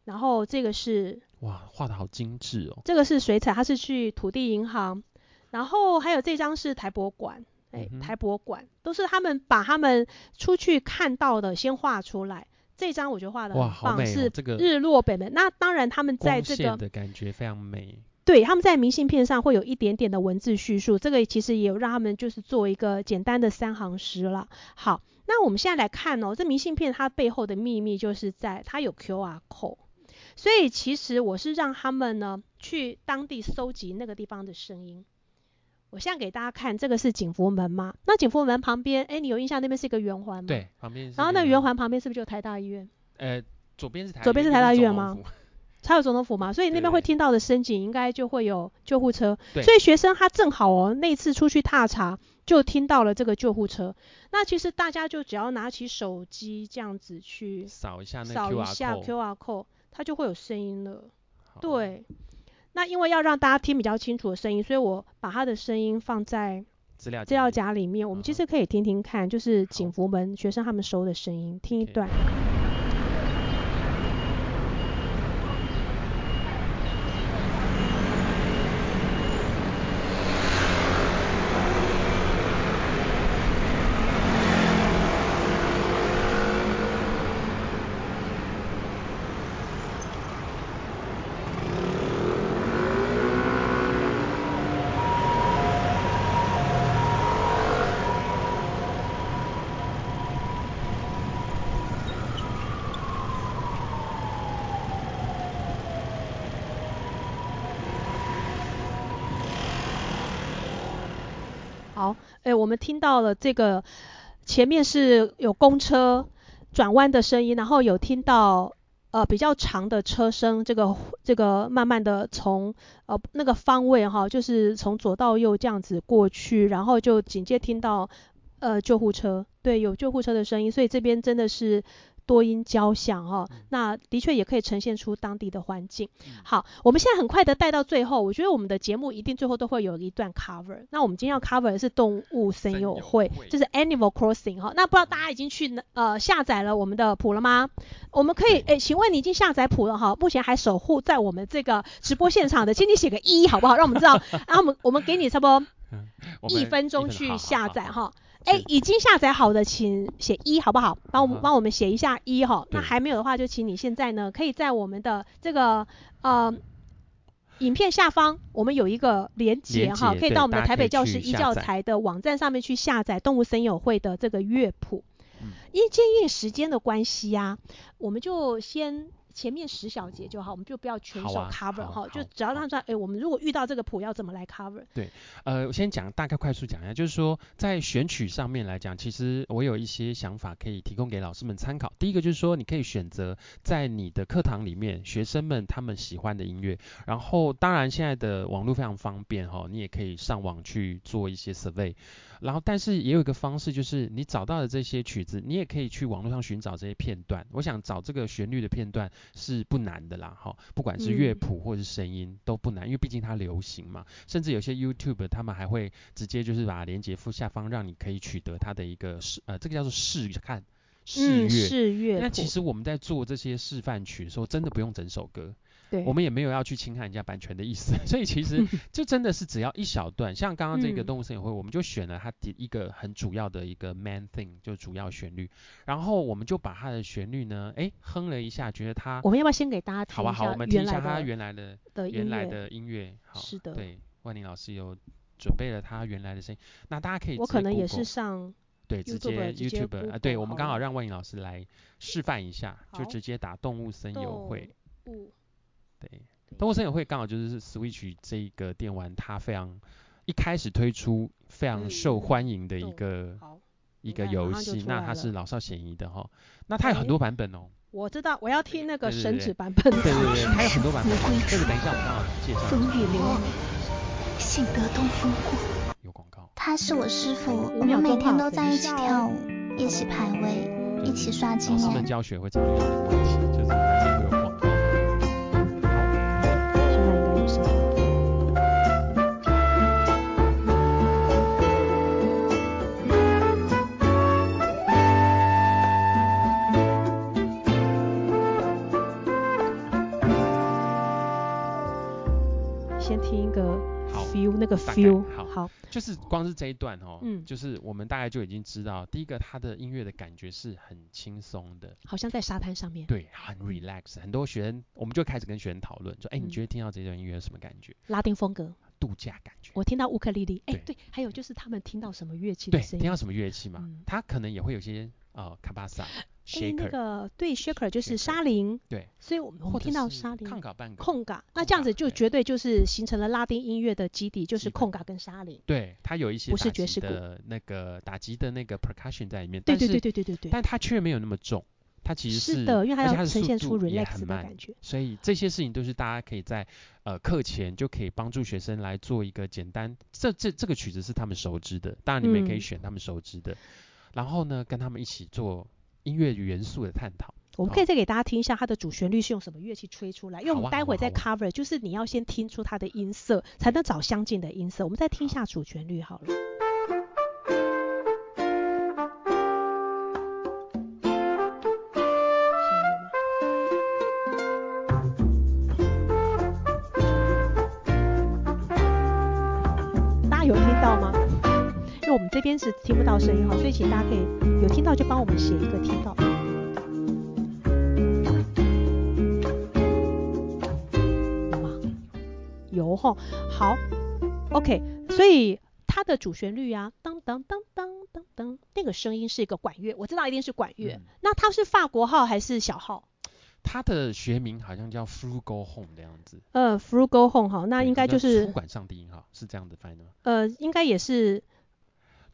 S2: 然后这个是
S3: 哇，画的好精致哦。
S2: 这个是水彩，它是去土地银行，然后还有这张是台博馆，哎，台博馆都是他们把他们出去看到的先画出来。这张我觉得画的很棒，哦、是日落北门。那当然他们在
S3: 这个的感觉非常美。
S2: 对，他们在明信片上会有一点点的文字叙述，这个其实也有让他们就是做一个简单的三行诗了。好，那我们现在来看哦，这明信片它背后的秘密就是在它有 QR code，所以其实我是让他们呢去当地搜集那个地方的声音。我现在给大家看，这个是景福门嘛？那景福门旁边，哎，你有印象那边是一个圆环吗？
S3: 对，旁边。
S2: 然后那个圆环旁边是不是就有台大医院？
S3: 呃，左边是台。
S2: 左边是台大医院吗？才有总统府吗？所以那边会听到的声景，应该就会有救护车。对。所以学生他正好哦，那次出去踏查就听到了这个救护车。那其实大家就只要拿起手机这样子去
S3: 扫一下那
S2: 扫一下 QR code，它就会有声音了。对。那因为要让大家听比较清楚的声音，所以我把他的声音放在资料资料夹里面。我们其实可以听听看，就是警服们学生他们收的声音，听一段。好，哎，我们听到了这个前面是有公车转弯的声音，然后有听到呃比较长的车声，这个这个慢慢的从呃那个方位哈，就是从左到右这样子过去，然后就紧接听到呃救护车，对，有救护车的声音，所以这边真的是。多音交响哈，那的确也可以呈现出当地的环境。好，我们现在很快的带到最后，我觉得我们的节目一定最后都会有一段 cover。那我们今天要 cover 的是动物森友会，就是 Animal Crossing 哈。那不知道大家已经去呃下载了我们的谱了吗？我们可以诶，请问你已经下载谱了哈？目前还守护在我们这个直播现场的，请你写个一好不好？让我们知道。然后我们我们给你差不多一分钟去下载哈。哎，已经下载好的，请写一，好不好？帮我们帮我们写一下一哈。那还没有的话，就请你现在呢，可以在我们的这个呃影片下方，我们有一个连接哈，可以到我们的台北教师一教材的网站上面去下载动物森友会的这个乐谱。因为鉴于时间的关系呀，我们就先。前面十小节就好，我们就不要全首 cover 哈，就只要让他哎，我们如果遇到这个谱要怎么来 cover？
S3: 对，呃，我先讲大概快速讲一下，就是说在选曲上面来讲，其实我有一些想法可以提供给老师们参考。第一个就是说，你可以选择在你的课堂里面学生们他们喜欢的音乐，然后当然现在的网络非常方便哈，你也可以上网去做一些 survey。然后，但是也有一个方式，就是你找到的这些曲子，你也可以去网络上寻找这些片段。我想找这个旋律的片段是不难的啦，哈，不管是乐谱或者是声音都不难，因为毕竟它流行嘛。甚至有些 YouTube 他们还会直接就是把连接附下方，让你可以取得它的一个试，呃，这个叫做试看试乐。试乐。那其实我们在做这些示范曲的时候，真的不用整首歌。
S2: 对，
S3: 我们也没有要去侵害人家版权的意思，所以其实就真的是只要一小段，像刚刚这个动物森友会，我们就选了它第一个很主要的一个 main thing，就主要旋律，然后我们就把它的旋律呢，哎，哼了一下，觉得它，
S2: 我们要不要先给大家听一下？
S3: 好吧，好，我们听一下它原来的
S2: 的
S3: 原来的音乐，好，
S2: 是的，
S3: 对，万宁老师有准备了它原来的声音，那大家可以，
S2: 我可能也是上。
S3: 对，直接 YouTube 啊，对，我们刚好让万颖老师来示范一下，就直接打动物森友会。对，动物森友会刚好就是 Switch 这一个电玩，它非常一开始推出非常受欢迎的一个一个游戏，那它是老少咸宜的哈。那它有很多版本哦。
S2: 我知道，我要听那个神指版本
S3: 的。对对对，它有很多版本。这个等一下我们刚好介绍。
S4: 风雨流年，幸得东风过。有广告他是我师傅，我们每天都在一起跳舞，一起排位，一起刷经验。
S3: 老师们教学会常常有的
S2: 关系，那个 feel 好。好
S3: 就是光是这一段哦，嗯，就是我们大概就已经知道，第一个它的音乐的感觉是很轻松的，
S2: 好像在沙滩上面，
S3: 对，很 relax。很多学生，我们就开始跟学生讨论，说，哎，你觉得听到这段音乐有什么感觉？
S2: 拉丁风格，
S3: 度假感觉。
S2: 我听到乌克丽丽，哎，对，还有就是他们听到什么乐器的声音？
S3: 对，听到什么乐器嘛？他可能也会有些呃卡巴萨。
S2: 哎，那个对，shaker 就是沙林，
S3: 对，
S2: 所以我们会听到沙林，
S3: 空嘎半个，
S2: 空嘎，那这样子就绝对就是形成了拉丁音乐的基底，就是控嘎跟沙林，
S3: 对，它有一些
S2: 不是爵士鼓
S3: 的那个打击的那个 percussion 在里面，
S2: 对对对对对对对，
S3: 但它却没有那么重，它其实是
S2: 的，因为它
S3: 要
S2: 呈现出 relax 的感觉，
S3: 所以这些事情都是大家可以在呃课前就可以帮助学生来做一个简单，这这这个曲子是他们熟知的，当然你们也可以选他们熟知的，然后呢跟他们一起做。音乐元素的探讨，
S2: 我们可以再给大家听一下它的主旋律是用什么乐器吹出来，因为我们待会再 cover，就是你要先听出它的音色，才能找相近的音色。我们再听一下主旋律好了。这边是听不到声音哈，所以请大家可以。有听到就帮我们写一个听到，有吗？有哈，好，OK，所以它的主旋律啊，当当当当当当，那个声音是一个管乐，我知道一定是管乐。嗯、那它是法国号还是小号？
S3: 它的学名好像叫 Go Home 的样子。
S2: 呃 Go Home 哈，那应该就是
S3: 粗管上低音哈，是这样子翻的吗？
S2: 呃，应该也是。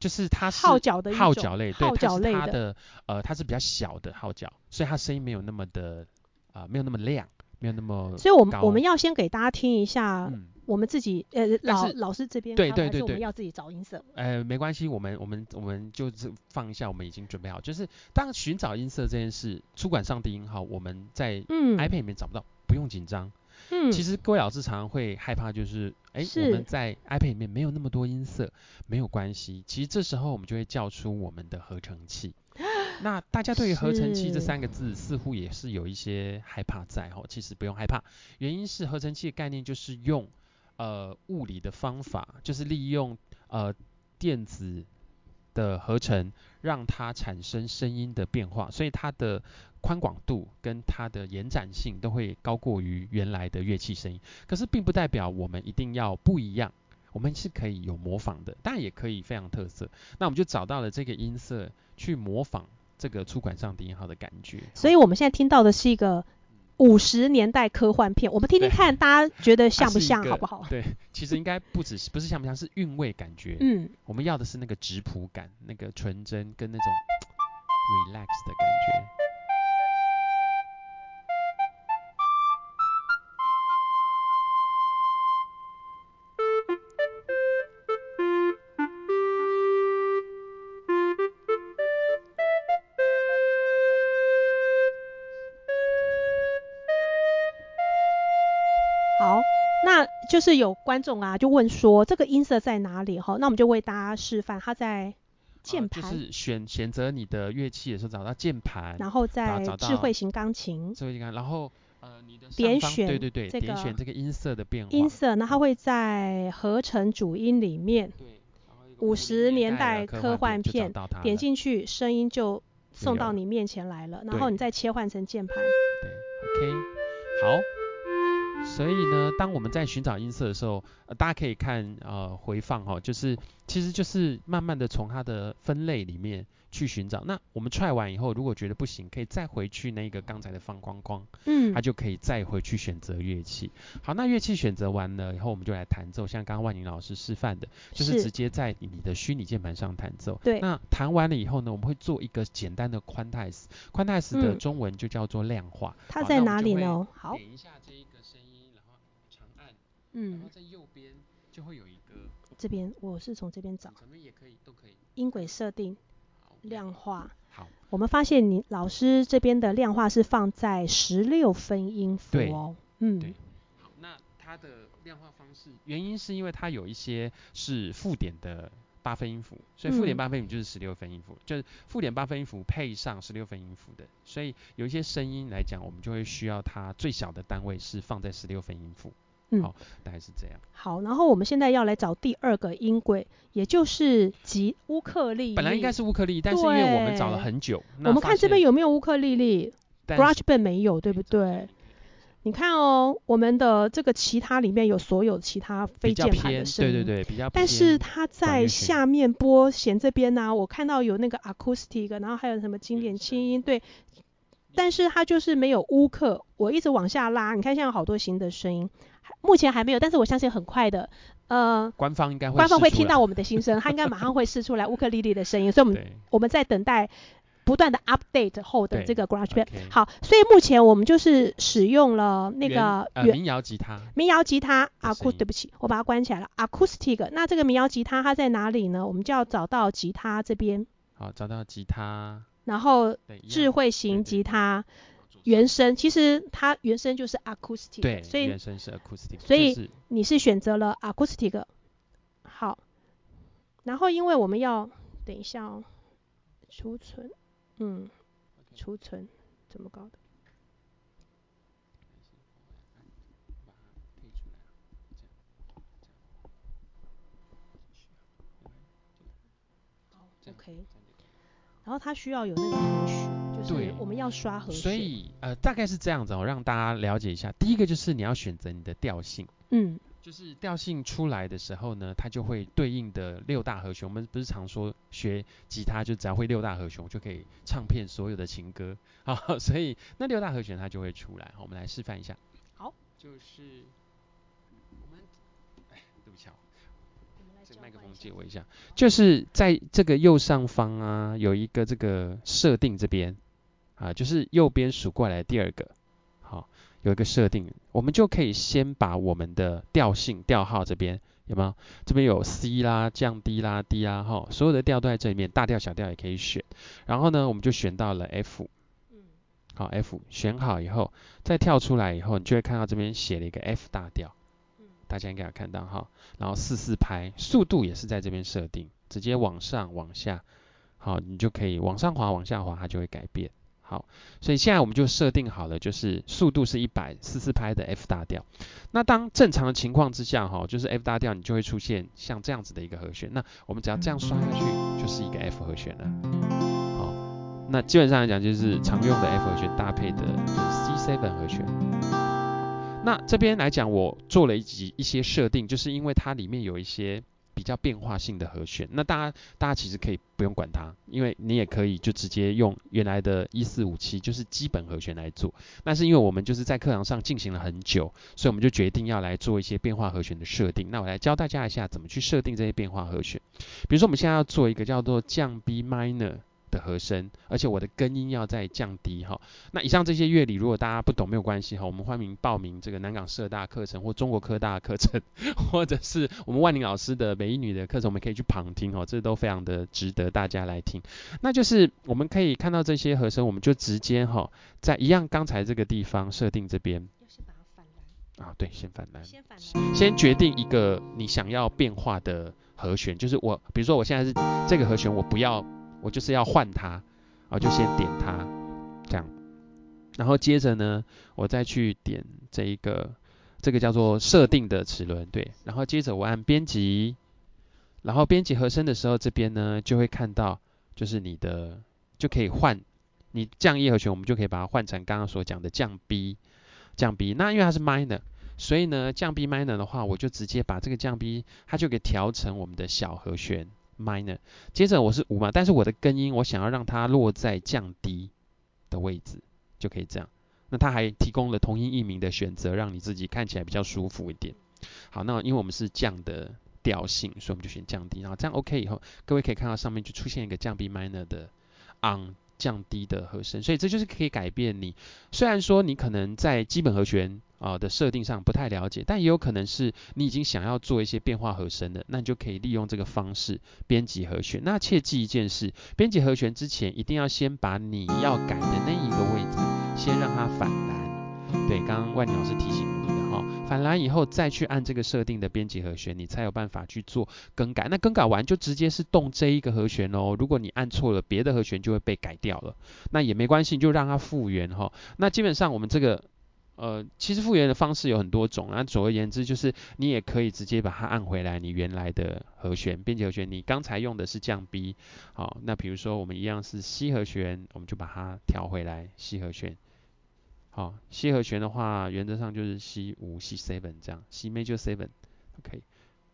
S3: 就是它是
S2: 号角的
S3: 号角类，
S2: 号角类的，
S3: 对，它的呃，它是比较小的号角，所以它声音没有那么的啊、呃，没有那么亮，没有那么。
S2: 所以我们我们要先给大家听一下，
S3: 嗯、
S2: 我们自己呃老老师这边，
S3: 对对对对，
S2: 我们要自己找音色。
S3: 呃，没关系，我们我们我们就是放一下，我们已经准备好，就是当寻找音色这件事，出管上低音号，我们在 iPad 里面找不到，嗯、不用紧张。嗯，其实各位老师常常会害怕，就是，哎，我们在 iPad 里面没有那么多音色，没有关系。其实这时候我们就会叫出我们的合成器。那大家对于合成器这三个字似乎也是有一些害怕在哈，其实不用害怕，原因是合成器的概念就是用呃物理的方法，就是利用呃电子的合成，让它产生声音的变化，所以它的。宽广度跟它的延展性都会高过于原来的乐器声音，可是并不代表我们一定要不一样，我们是可以有模仿的，当然也可以非常特色。那我们就找到了这个音色去模仿这个粗管上低音号的感觉。
S2: 所以我们现在听到的是一个五十年代科幻片，我们听听看，大家觉得像不像，好不好？
S3: 对，其实应该不只是不是像不像，是韵味感觉。嗯，我们要的是那个质朴感，那个纯真跟那种 relax 的感觉。
S2: 就是有观众啊，就问说这个音色在哪里哈？那我们就为大家示范，它在键盘，
S3: 呃、就是选选择你的乐器的时候找到键盘，
S2: 然后在智慧型钢琴，
S3: 智慧型钢琴，然后
S2: 点选
S3: 对对对，
S2: 这个
S3: 点选这个音色的变化。
S2: 音色，那它会在合成主音里面。五十年代科幻片，点进去，声音就送到你面前来了，然后你再切换成键盘。
S3: 对，OK，好。所以呢，当我们在寻找音色的时候，呃，大家可以看呃回放哈，就是其实就是慢慢的从它的分类里面去寻找。那我们 try 完以后，如果觉得不行，可以再回去那个刚才的放光框，嗯，它就可以再回去选择乐器。好，那乐器选择完了以后，我们就来弹奏，像刚刚万宁老师示范的，就是直接在你的虚拟键盘上弹奏。
S2: 对。
S3: 那弹完了以后呢，我们会做一个简单的 quantize，quantize 的中文就叫做量化。
S2: 嗯、它在哪里呢？好。
S3: 点一下这一。嗯，然后在右边就会有一个，
S2: 这边我是从这边找，
S3: 什么也可以，都可以。
S2: 音轨设定，量化。
S3: 好，
S2: 我们发现你老师这边的量化是放在十六分音符哦。嗯，
S3: 对。好，那它的量化方式，原因是因为它有一些是附点的八分音符，所以附点八分音符就是十六分音符，嗯、就是附点八分音符配上十六分音符的，所以有一些声音来讲，我们就会需要它最小的单位是放在十六分音符。嗯，好，大概是这样。
S2: 好，然后我们现在要来找第二个音轨，也就是吉乌克丽丽。
S3: 本来应该是乌克丽丽，但是因为我们找了很久，
S2: 我们看这边有没有乌克丽丽？GarageBand 没有，对不对？你看哦，我们的这个其他里面有所有其他非键盘的声音，
S3: 对对对，比较偏。
S2: 但是它在下面拨弦这边呢、啊，我看到有那个 acoustic，然后还有什么经典轻音，对。但是它就是没有乌克，我一直往下拉，你看现在有好多新的声音。目前还没有，但是我相信很快的，呃，
S3: 官方应该会，
S2: 官方会听到我们的心声，他应该马上会试出来乌克丽丽的声音，所以我们我们在等待不断的 update 后的这个 GarageBand。Okay. 好，所以目前我们就是使用了那个、
S3: 呃、民谣吉他，
S2: 民谣吉他 acoustic，对不起，我把它关起来了，acoustic。那这个民谣吉他它在哪里呢？我们就要找到吉他这边。
S3: 好，找到吉他，
S2: 然后智慧型吉他。原声其实它原声就是 acoustic，
S3: 对，
S2: 所以
S3: 原声是 acoustic，
S2: 所以你是选择了 acoustic。好，然后因为我们要等一下哦，储存，嗯，储存怎么搞的？，OK。然后它需要有那个和弦，就是我们要刷和弦。
S3: 所以呃，大概是这样子哦，让大家了解一下。第一个就是你要选择你的调性，
S2: 嗯，
S3: 就是调性出来的时候呢，它就会对应的六大和弦。我们不是常说学吉他就只要会六大和弦，就可以唱遍所有的情歌 啊。所以那六大和弦它就会出来。我们来示范一下。
S2: 好，
S3: 就是我们，哎，对不起。麦克风借我一下，就是在这个右上方啊，有一个这个设定这边啊，就是右边数过来的第二个，好，有一个设定，我们就可以先把我们的调性调号这边有没有？这边有 C 啦、降低啦、D 啦，哈，所有的调都在这里面，大调小调也可以选。然后呢，我们就选到了 F，好 F，选好以后再跳出来以后，你就会看到这边写了一个 F 大调。大家应该有看到哈，然后四四拍，速度也是在这边设定，直接往上往下，好，你就可以往上滑往下滑，它就会改变。好，所以现在我们就设定好了，就是速度是一百，四四拍的 F 大调。那当正常的情况之下哈，就是 F 大调，你就会出现像这样子的一个和弦。那我们只要这样刷下去，就是一个 F 和弦了。好，那基本上来讲，就是常用的 F 和弦搭配的就是 C7 和弦。那这边来讲，我做了一集一些设定，就是因为它里面有一些比较变化性的和弦。那大家大家其实可以不用管它，因为你也可以就直接用原来的一四五七，就是基本和弦来做。那是因为我们就是在课堂上进行了很久，所以我们就决定要来做一些变化和弦的设定。那我来教大家一下怎么去设定这些变化和弦。比如说我们现在要做一个叫做降 B minor。的和声，而且我的根音要再降低哈。那以上这些乐理，如果大家不懂没有关系哈，我们欢迎报名这个南港社大课程或中国科大课程，或者是我们万宁老师的美一女的课程，我们可以去旁听哦，这都非常的值得大家来听。那就是我们可以看到这些和声，我们就直接哈，在一样刚才这个地方设定这边。啊，对，先反蓝。先反蓝。先决定一个你想要变化的和弦，就是我，比如说我现在是这个和弦，我不要。我就是要换它，啊，就先点它，这样，然后接着呢，我再去点这一个，这个叫做设定的齿轮，对，然后接着我按编辑，然后编辑和声的时候，这边呢就会看到，就是你的就可以换，你降 E 和弦，我们就可以把它换成刚刚所讲的降 B，降 B，那因为它是 minor，所以呢降 B minor 的话，我就直接把这个降 B，它就给调成我们的小和弦 minor，接着我是五嘛，但是我的根音我想要让它落在降低的位置。就可以这样，那它还提供了同音异名的选择，让你自己看起来比较舒服一点。好，那因为我们是降的调性，所以我们就选降低。然后这样 OK 以后，各位可以看到上面就出现一个降 B minor 的 on 降低的和声，所以这就是可以改变你。虽然说你可能在基本和弦啊的设定上不太了解，但也有可能是你已经想要做一些变化和声的，那你就可以利用这个方式编辑和弦。那切记一件事，编辑和弦之前一定要先把你要改的那一个位置。先让它反蓝，对，刚刚万宁老师提醒你的哈，反蓝以后再去按这个设定的编辑和弦，你才有办法去做更改。那更改完就直接是动这一个和弦哦。如果你按错了，别的和弦就会被改掉了。那也没关系，就让它复原哈。那基本上我们这个，呃，其实复原的方式有很多种。那总而言之，就是你也可以直接把它按回来，你原来的和弦编辑和弦。你刚才用的是降 B，好，那比如说我们一样是 C 和弦，我们就把它调回来 C 和弦。好，C 和弦的话，原则上就是 C 五、C seven 这样，C major seven，OK，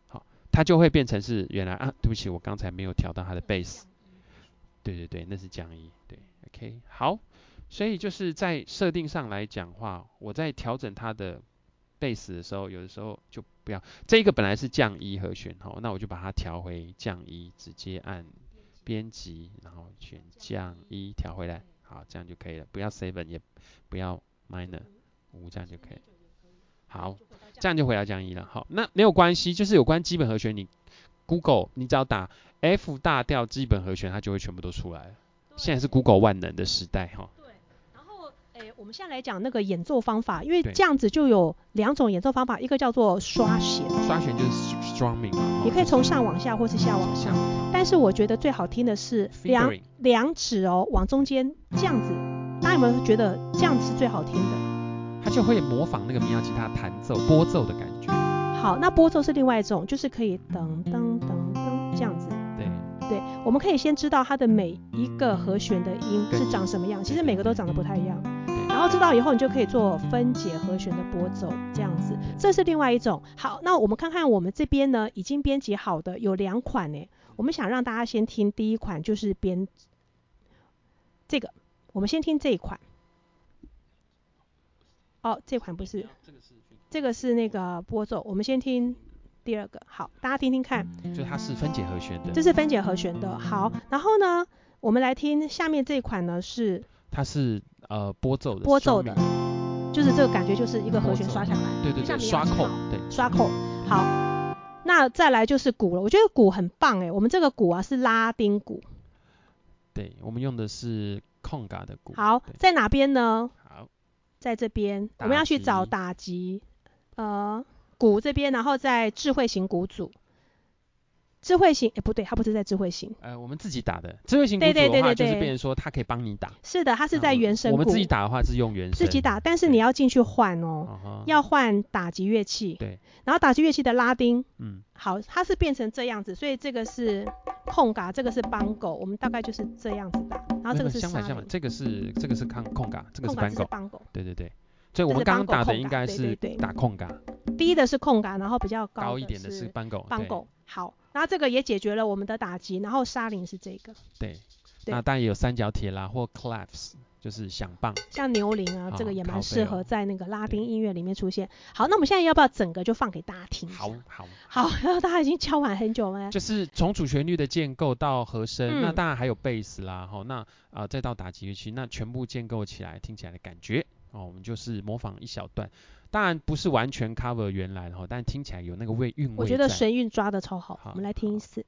S3: 好，它就会变成是原来啊，对不起，我刚才没有调到它的 bass，对对对，那是降一对，OK，好，所以就是在设定上来讲话，我在调整它的 bass 的时候，有的时候就不要，这个本来是降一和弦，好，那我就把它调回降一直接按编辑，然后选降一调回来，好，这样就可以了，不要 seven 也不要。minor 五这样就可以，好，这样就回到降一了。好，那没有关系，就是有关基本和弦，你 Google 你只要打 F 大调基本和弦，它就会全部都出来了。现在是 Google 万能的时代哈。
S2: 我们现在来讲那个演奏方法，因为这样子就有两种演奏方法，一个叫做刷弦，
S3: 刷弦就是 strumming 嘛，
S2: 你可以从上往下或是下往上，但是我觉得最好听的是两两指哦往中间这样子。大家有没有觉得这样子是最好听的？
S3: 它就会模仿那个民谣吉他弹奏拨奏的感觉。
S2: 好，那拨奏是另外一种，就是可以噔噔噔噔这样子。
S3: 对
S2: 对，我们可以先知道它的每一个和弦的音是长什么样，其实每个都长得不太一样。
S3: 对。
S2: 然后知道以后，你就可以做分解和弦的拨奏，这样子，这是另外一种。好，那我们看看我们这边呢，已经编辑好的有两款呢。我们想让大家先听第一款，就是编这个。我们先听这一款。哦，这款不是，这个是那个拨奏。我们先听第二个，好，大家听听看。
S3: 就它是分解和弦的。
S2: 这是分解和弦的，好。然后呢，我们来听下面这一款呢是。
S3: 它是呃拨奏的。
S2: 拨奏的，就是这个感觉就是一个和弦刷下来。
S3: 对对对。刷扣。对。
S2: 刷扣。好。那再来就是鼓了，我觉得鼓很棒哎，我们这个鼓啊是拉丁鼓。
S3: 对，我们用的是。空嘎的鼓
S2: 好，在哪边呢？
S3: 好，
S2: 在这边，我们要去找打击，呃，鼓这边，然后在智慧型鼓组。智慧型，哎，不对，它不是在智慧型。
S3: 呃，我们自己打的智慧型鼓组的话，就是变成说它可以帮你打。
S2: 是的，它是在原声鼓。
S3: 我们自己打的话是用原声。
S2: 自己打，但是你要进去换哦，要换打击乐器。
S3: 对。
S2: 然后打击乐器的拉丁，嗯，好，它是变成这样子，所以这个是控嘎，这个是邦狗，我们大概就是这样子打。然后这个是。
S3: 相反相反，这个是这个是康控嘎，这个是邦狗。
S2: 邦狗。
S3: 对对对。所以我们刚刚打的应该是打控嘎。
S2: 低的是控嘎，然后比较
S3: 高一点的是邦狗。
S2: 邦狗。好。然后这个也解决了我们的打击，然后沙铃是这个。
S3: 对，对那当然也有三角铁啦，或 claps，就是响棒。
S2: 像牛铃啊，哦、这个也蛮适合在那个拉丁音乐里面出现。好，那我们现在要不要整个就放给大家听？
S3: 好好
S2: 好，然后 大家已经敲完很久了。
S3: 就是从主旋律的建构到和声，嗯、那当然还有贝斯啦，好，那啊、呃、再到打击乐器，那全部建构起来听起来的感觉，哦，我们就是模仿一小段。当然不是完全 cover 原来的哈，但听起来有那个味韵味。
S2: 我觉得神韵抓的超好，好，我们来听一次。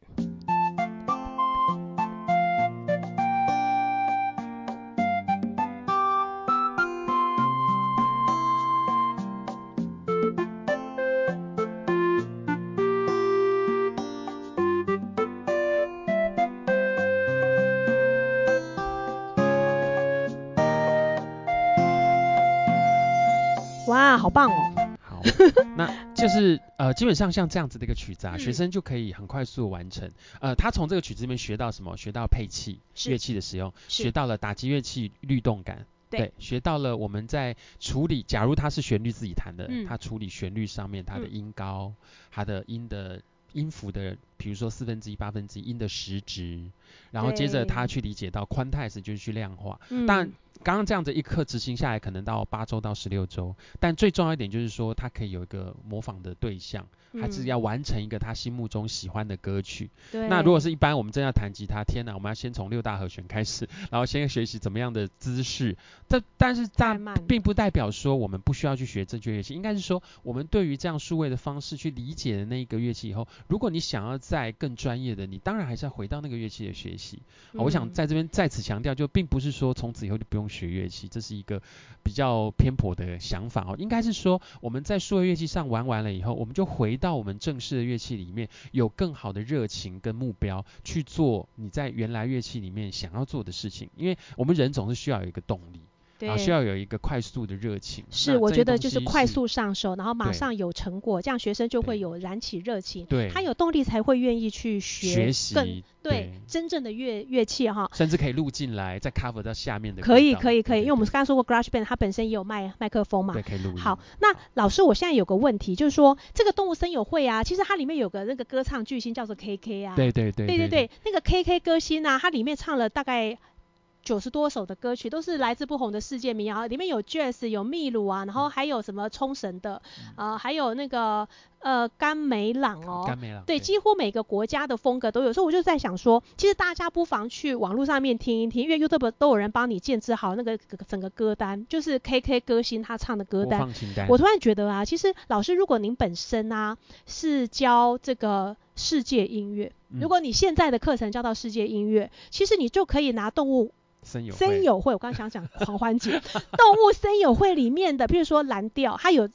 S2: 好棒哦！
S3: 好，那就是呃，基本上像这样子的一个曲子啊，嗯、学生就可以很快速完成。呃，他从这个曲子里面学到什么？学到配器、乐器的使用，学到了打击乐器律动感。对，学到了我们在处理，假如他是旋律自己弹的，嗯、他处理旋律上面他的音高，他的音的音符的，比如说四分之一、八分之一音的时值，然后接着他去理解到 quantize 就是去量化，嗯、当然。刚刚这样子一课执行下来，可能到八周到十六周，但最重要一点就是说，他可以有一个模仿的对象，他只要完成一个他心目中喜欢的歌曲。对。那如果是一般我们正要弹吉他，天哪，我们要先从六大和弦开始，然后先学习怎么样的姿势。这但是但并不代表说我们不需要去学正确乐器，应该是说我们对于这样数位的方式去理解的那一个乐器以后，如果你想要在更专业的，你当然还是要回到那个乐器的学习。嗯。我想在这边再次强调，就并不是说从此以后就不用。学乐器，这是一个比较偏颇的想法哦。应该是说，我们在数位乐器上玩完了以后，我们就回到我们正式的乐器里面，有更好的热情跟目标去做你在原来乐器里面想要做的事情。因为我们人总是需要有一个动力。对，需要有一个快速的热情。
S2: 是，我觉得就是快速上手，然后马上有成果，这样学生就会有燃起热情。对，他有动力才会愿意去学习更对，真正的乐乐器哈。
S3: 甚至可以录进来，再 cover 到下面的。
S2: 可以可以可以，因为我们刚刚说过 GarageBand 它本身也有麦麦克风嘛。
S3: 对，可以录。
S2: 好，那老师，我现在有个问题，就是说这个动物森友会啊，其实它里面有个那个歌唱巨星叫做 KK 啊。
S3: 对对对。
S2: 对对对，那个 KK 歌星啊，它里面唱了大概。九十多首的歌曲都是来自不同的世界民谣，里面有 Jazz，有秘鲁啊，然后还有什么冲绳的，呃，还有那个呃甘美朗哦，
S3: 甘美朗，
S2: 对，几乎每个国家的风格都有。所以我就在想说，其实大家不妨去网络上面听一听，因为 YouTube 都有人帮你建制好那个整个歌单，就是 KK 歌星他唱的歌单。我突然觉得啊，其实老师，如果您本身啊是教这个世界音乐，如果你现在的课程教到世界音乐，其实你就可以拿动物。
S3: 森友
S2: 森友会，我刚刚想讲狂欢节，动物森友会里面的，比如说蓝调，它有。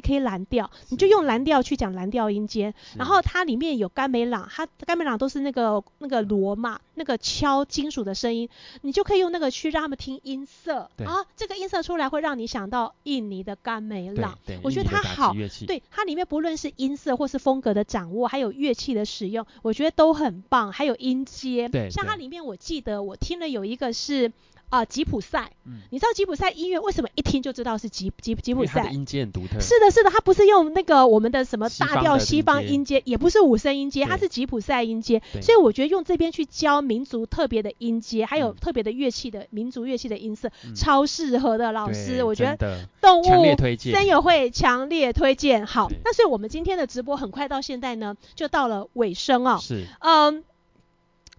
S2: KK 蓝调，你就用蓝调去讲蓝调音阶，然后它里面有甘美朗，它甘美朗都是那个那个锣嘛，那个敲金属的声音，你就可以用那个去让他们听音色，啊，这个音色出来会让你想到印尼的甘美朗，我觉得它好，对，它里面不论是音色或是风格的掌握，还有乐器的使用，我觉得都很棒，还有音阶，像它里面我记得我听了有一个是。啊，吉普赛，嗯，你知道吉普赛音乐为什么一听就知道是吉吉吉普赛？
S3: 音阶很独特。
S2: 是的，是的，它不是用那个我们的什么大调西方音阶，也不是五声音阶，它是吉普赛音阶。所以我觉得用这边去教民族特别的音阶，还有特别的乐器的民族乐器的音色，超适合的。老师，我觉得动物森友会强烈推荐。好，那所以我们今天的直播很快到现在呢，就到了尾声哦。
S3: 是，
S2: 嗯。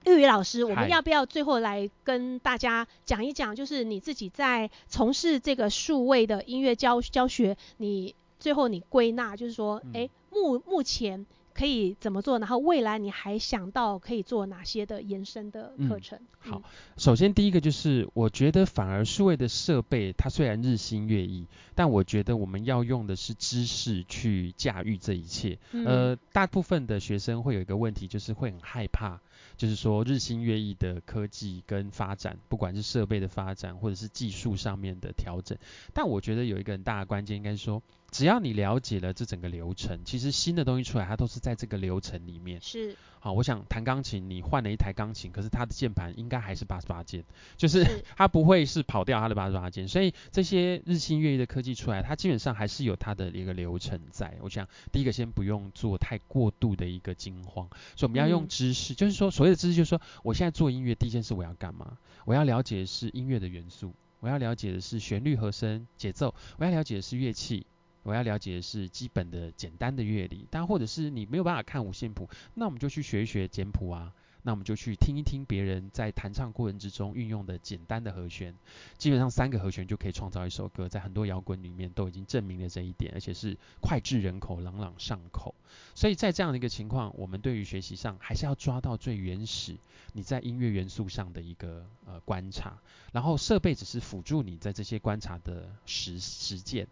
S2: 玉宇老师，我们要不要最后来跟大家讲一讲，就是你自己在从事这个数位的音乐教教学，你最后你归纳就是说，哎、嗯，目目前可以怎么做，然后未来你还想到可以做哪些的延伸的课程？
S3: 嗯、好，首先第一个就是，我觉得反而数位的设备它虽然日新月异，但我觉得我们要用的是知识去驾驭这一切。嗯、呃，大部分的学生会有一个问题，就是会很害怕。就是说，日新月异的科技跟发展，不管是设备的发展，或者是技术上面的调整，但我觉得有一个很大的关键，应该说，只要你了解了这整个流程，其实新的东西出来，它都是在这个流程里面。
S2: 是。
S3: 好，我想弹钢琴，你换了一台钢琴，可是它的键盘应该还是八十八键，就是 它不会是跑掉它的八十八键。所以这些日新月异的科技出来，它基本上还是有它的一个流程在。我想第一个先不用做太过度的一个惊慌，所以我们要用知识，嗯、就是说所谓的知识，就是说我现在做音乐第一件事我要干嘛？我要了解的是音乐的元素，我要了解的是旋律、和声、节奏，我要了解的是乐器。我要了解的是基本的简单的乐理，但或者是你没有办法看五线谱，那我们就去学一学简谱啊，那我们就去听一听别人在弹唱过程之中运用的简单的和弦，基本上三个和弦就可以创造一首歌，在很多摇滚里面都已经证明了这一点，而且是脍炙人口、朗朗上口。所以在这样的一个情况，我们对于学习上还是要抓到最原始你在音乐元素上的一个呃观察，然后设备只是辅助你在这些观察的实实践。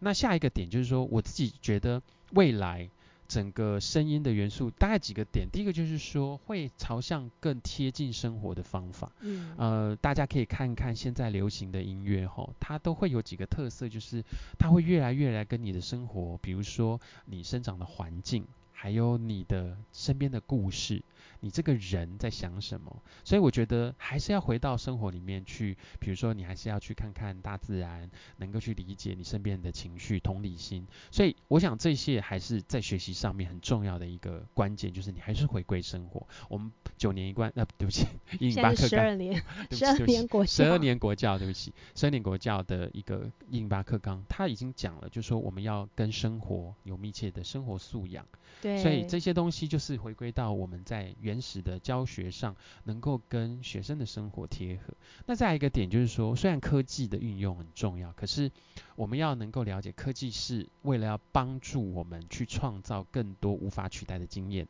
S3: 那下一个点就是说，我自己觉得未来整个声音的元素大概几个点，第一个就是说会朝向更贴近生活的方法。嗯，呃，大家可以看看现在流行的音乐吼，它都会有几个特色，就是它会越来越来跟你的生活，比如说你生长的环境。还有你的身边的故事，你这个人在想什么？所以我觉得还是要回到生活里面去，比如说你还是要去看看大自然，能够去理解你身边人的情绪、同理心。所以我想这些还是在学习上面很重要的一个关键，就是你还是回归生活。我们九年一贯，呃，对不起，一零八课纲，
S2: 十二年，十二年国教，
S3: 十二年国教，对不起，十二年国教的一个一零八课纲，他已经讲了，就是说我们要跟生活有密切的生活素养。
S2: 对，
S3: 所以这些东西就是回归到我们在原始的教学上，能够跟学生的生活贴合。那再一个点就是说，虽然科技的运用很重要，可是我们要能够了解，科技是为了要帮助我们去创造更多无法取代的经验。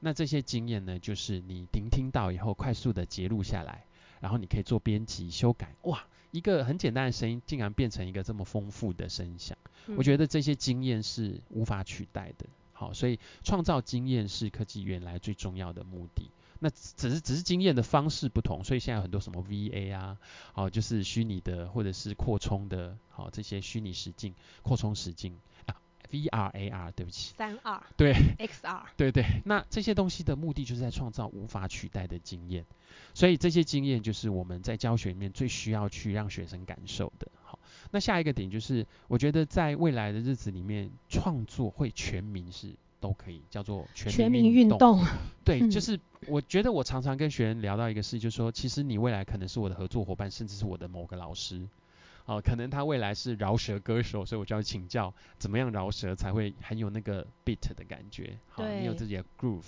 S3: 那这些经验呢，就是你聆听到以后，快速的截录下来，然后你可以做编辑修改。哇，一个很简单的声音，竟然变成一个这么丰富的声响。嗯。我觉得这些经验是无法取代的。好，所以创造经验是科技原来最重要的目的。那只是只是经验的方式不同，所以现在有很多什么 VA 啊，好，就是虚拟的或者是扩充的，好，这些虚拟实境、扩充实境啊，VR、AR，对不起，
S2: 三 R，
S3: 对
S2: ，XR，
S3: 对对。那这些东西的目的就是在创造无法取代的经验，所以这些经验就是我们在教学里面最需要去让学生感受的。好。那下一个点就是，我觉得在未来的日子里面，创作会全民是都可以叫做全民运动。
S2: 动
S3: 对，
S2: 嗯、
S3: 就是我觉得我常常跟学员聊到一个事，就是说，其实你未来可能是我的合作伙伴，甚至是我的某个老师。哦、呃，可能他未来是饶舌歌手，所以我就要请教怎么样饶舌才会很有那个 beat 的感觉。好，你有自己的 groove。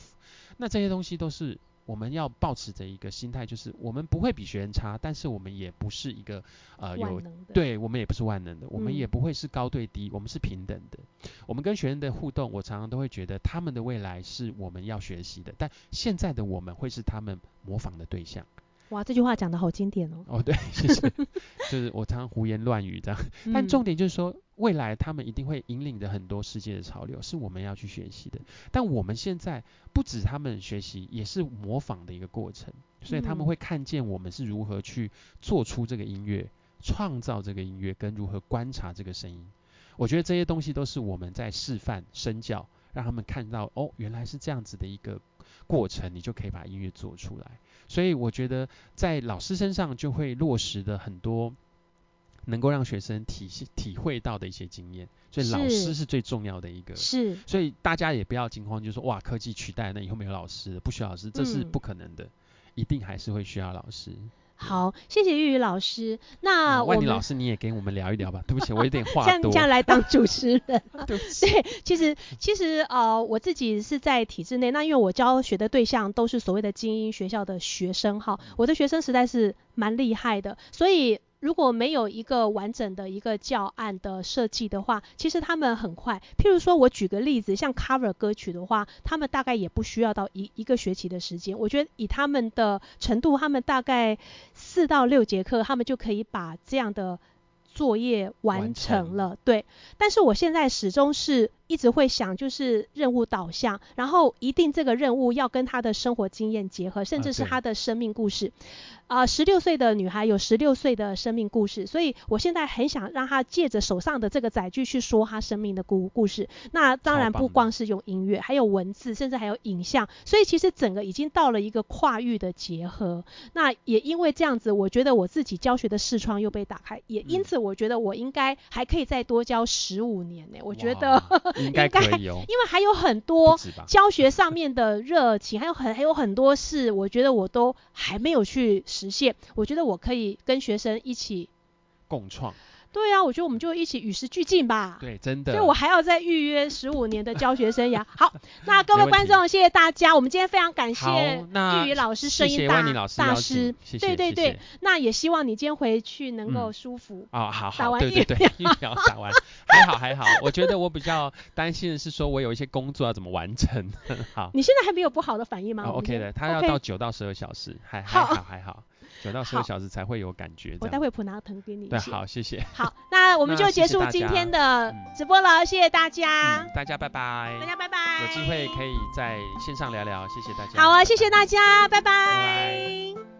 S3: 那这些东西都是。我们要保持着一个心态，就是我们不会比学员差，但是我们也不是一个呃有对，我们也不是万能的，我们也不会是高对低，嗯、我们是平等的。我们跟学员的互动，我常常都会觉得他们的未来是我们要学习的，但现在的我们会是他们模仿的对象。
S2: 哇，这句话讲得好经典哦！
S3: 哦，对，谢谢。就是我常常胡言乱语这样，但重点就是说，未来他们一定会引领着很多世界的潮流，是我们要去学习的。但我们现在不止他们学习，也是模仿的一个过程，所以他们会看见我们是如何去做出这个音乐，创造这个音乐，跟如何观察这个声音。我觉得这些东西都是我们在示范身教，让他们看到哦，原来是这样子的一个过程，你就可以把音乐做出来。所以我觉得在老师身上就会落实的很多能够让学生体体会到的一些经验，所以老师是最重要的一个。
S2: 是。
S3: 所以大家也不要惊慌，就是说哇，科技取代，那以后没有老师，不需要老师，这是不可能的，嗯、一定还是会需要老师。
S2: 好，谢谢玉宇老师。那
S3: 万妮老师，你也跟我们聊一聊吧。对不起，我有点话多。
S2: 这样来当主持人。
S3: 对不起。
S2: 对，其实其实呃，我自己是在体制内，那因为我教学的对象都是所谓的精英学校的学生哈，我的学生实在是蛮厉害的，所以。如果没有一个完整的一个教案的设计的话，其实他们很快。譬如说，我举个例子，像 cover 歌曲的话，他们大概也不需要到一一个学期的时间。我觉得以他们的程度，他们大概四到六节课，他们就可以把这样的作业完成了。对，但是我现在始终是。一直会想，就是任务导向，然后一定这个任务要跟他的生活经验结合，甚至是他的生命故事。啊，十六岁的女孩有十六岁的生命故事，所以我现在很想让她借着手上的这个载具去说她生命的故故事。那当然不光是用音乐，还有文字，甚至还有影像。所以其实整个已经到了一个跨域的结合。那也因为这样子，我觉得我自己教学的视窗又被打开，也因此我觉得我应该还可以再多教十五年呢。我觉得。
S3: 应该可以哦，
S2: 因为还有很多教学上面的热情，还有很还有很多事，我觉得我都还没有去实现。我觉得我可以跟学生一起
S3: 共创。
S2: 对啊，我觉得我们就一起与时俱进吧。
S3: 对，真的。
S2: 所以我还要再预约十五年的教学生涯。好，那各位观众，谢谢大家。我们今天非常感谢玉宇老师，声音大大师。对对对。那也希望你今天回去能够舒服。
S3: 啊，好好。打完疫苗，打完还好还好。我觉得我比较担心的是说，我有一些工作要怎么完成。好。
S2: 你现在还没有不好的反应吗
S3: ？OK 的，他要到九到十二小时，还还好还好。九到十二小时才会有感觉。
S2: 我待会普拿藤给你。
S3: 对，好，谢谢。
S2: 好，那我们 就结束今天的直播了，谢谢大家。
S3: 嗯，大家拜拜。
S2: 大家拜拜。
S3: 有机会可以在线上聊聊，谢谢大家。
S2: 好啊，谢谢大家，拜拜。拜拜。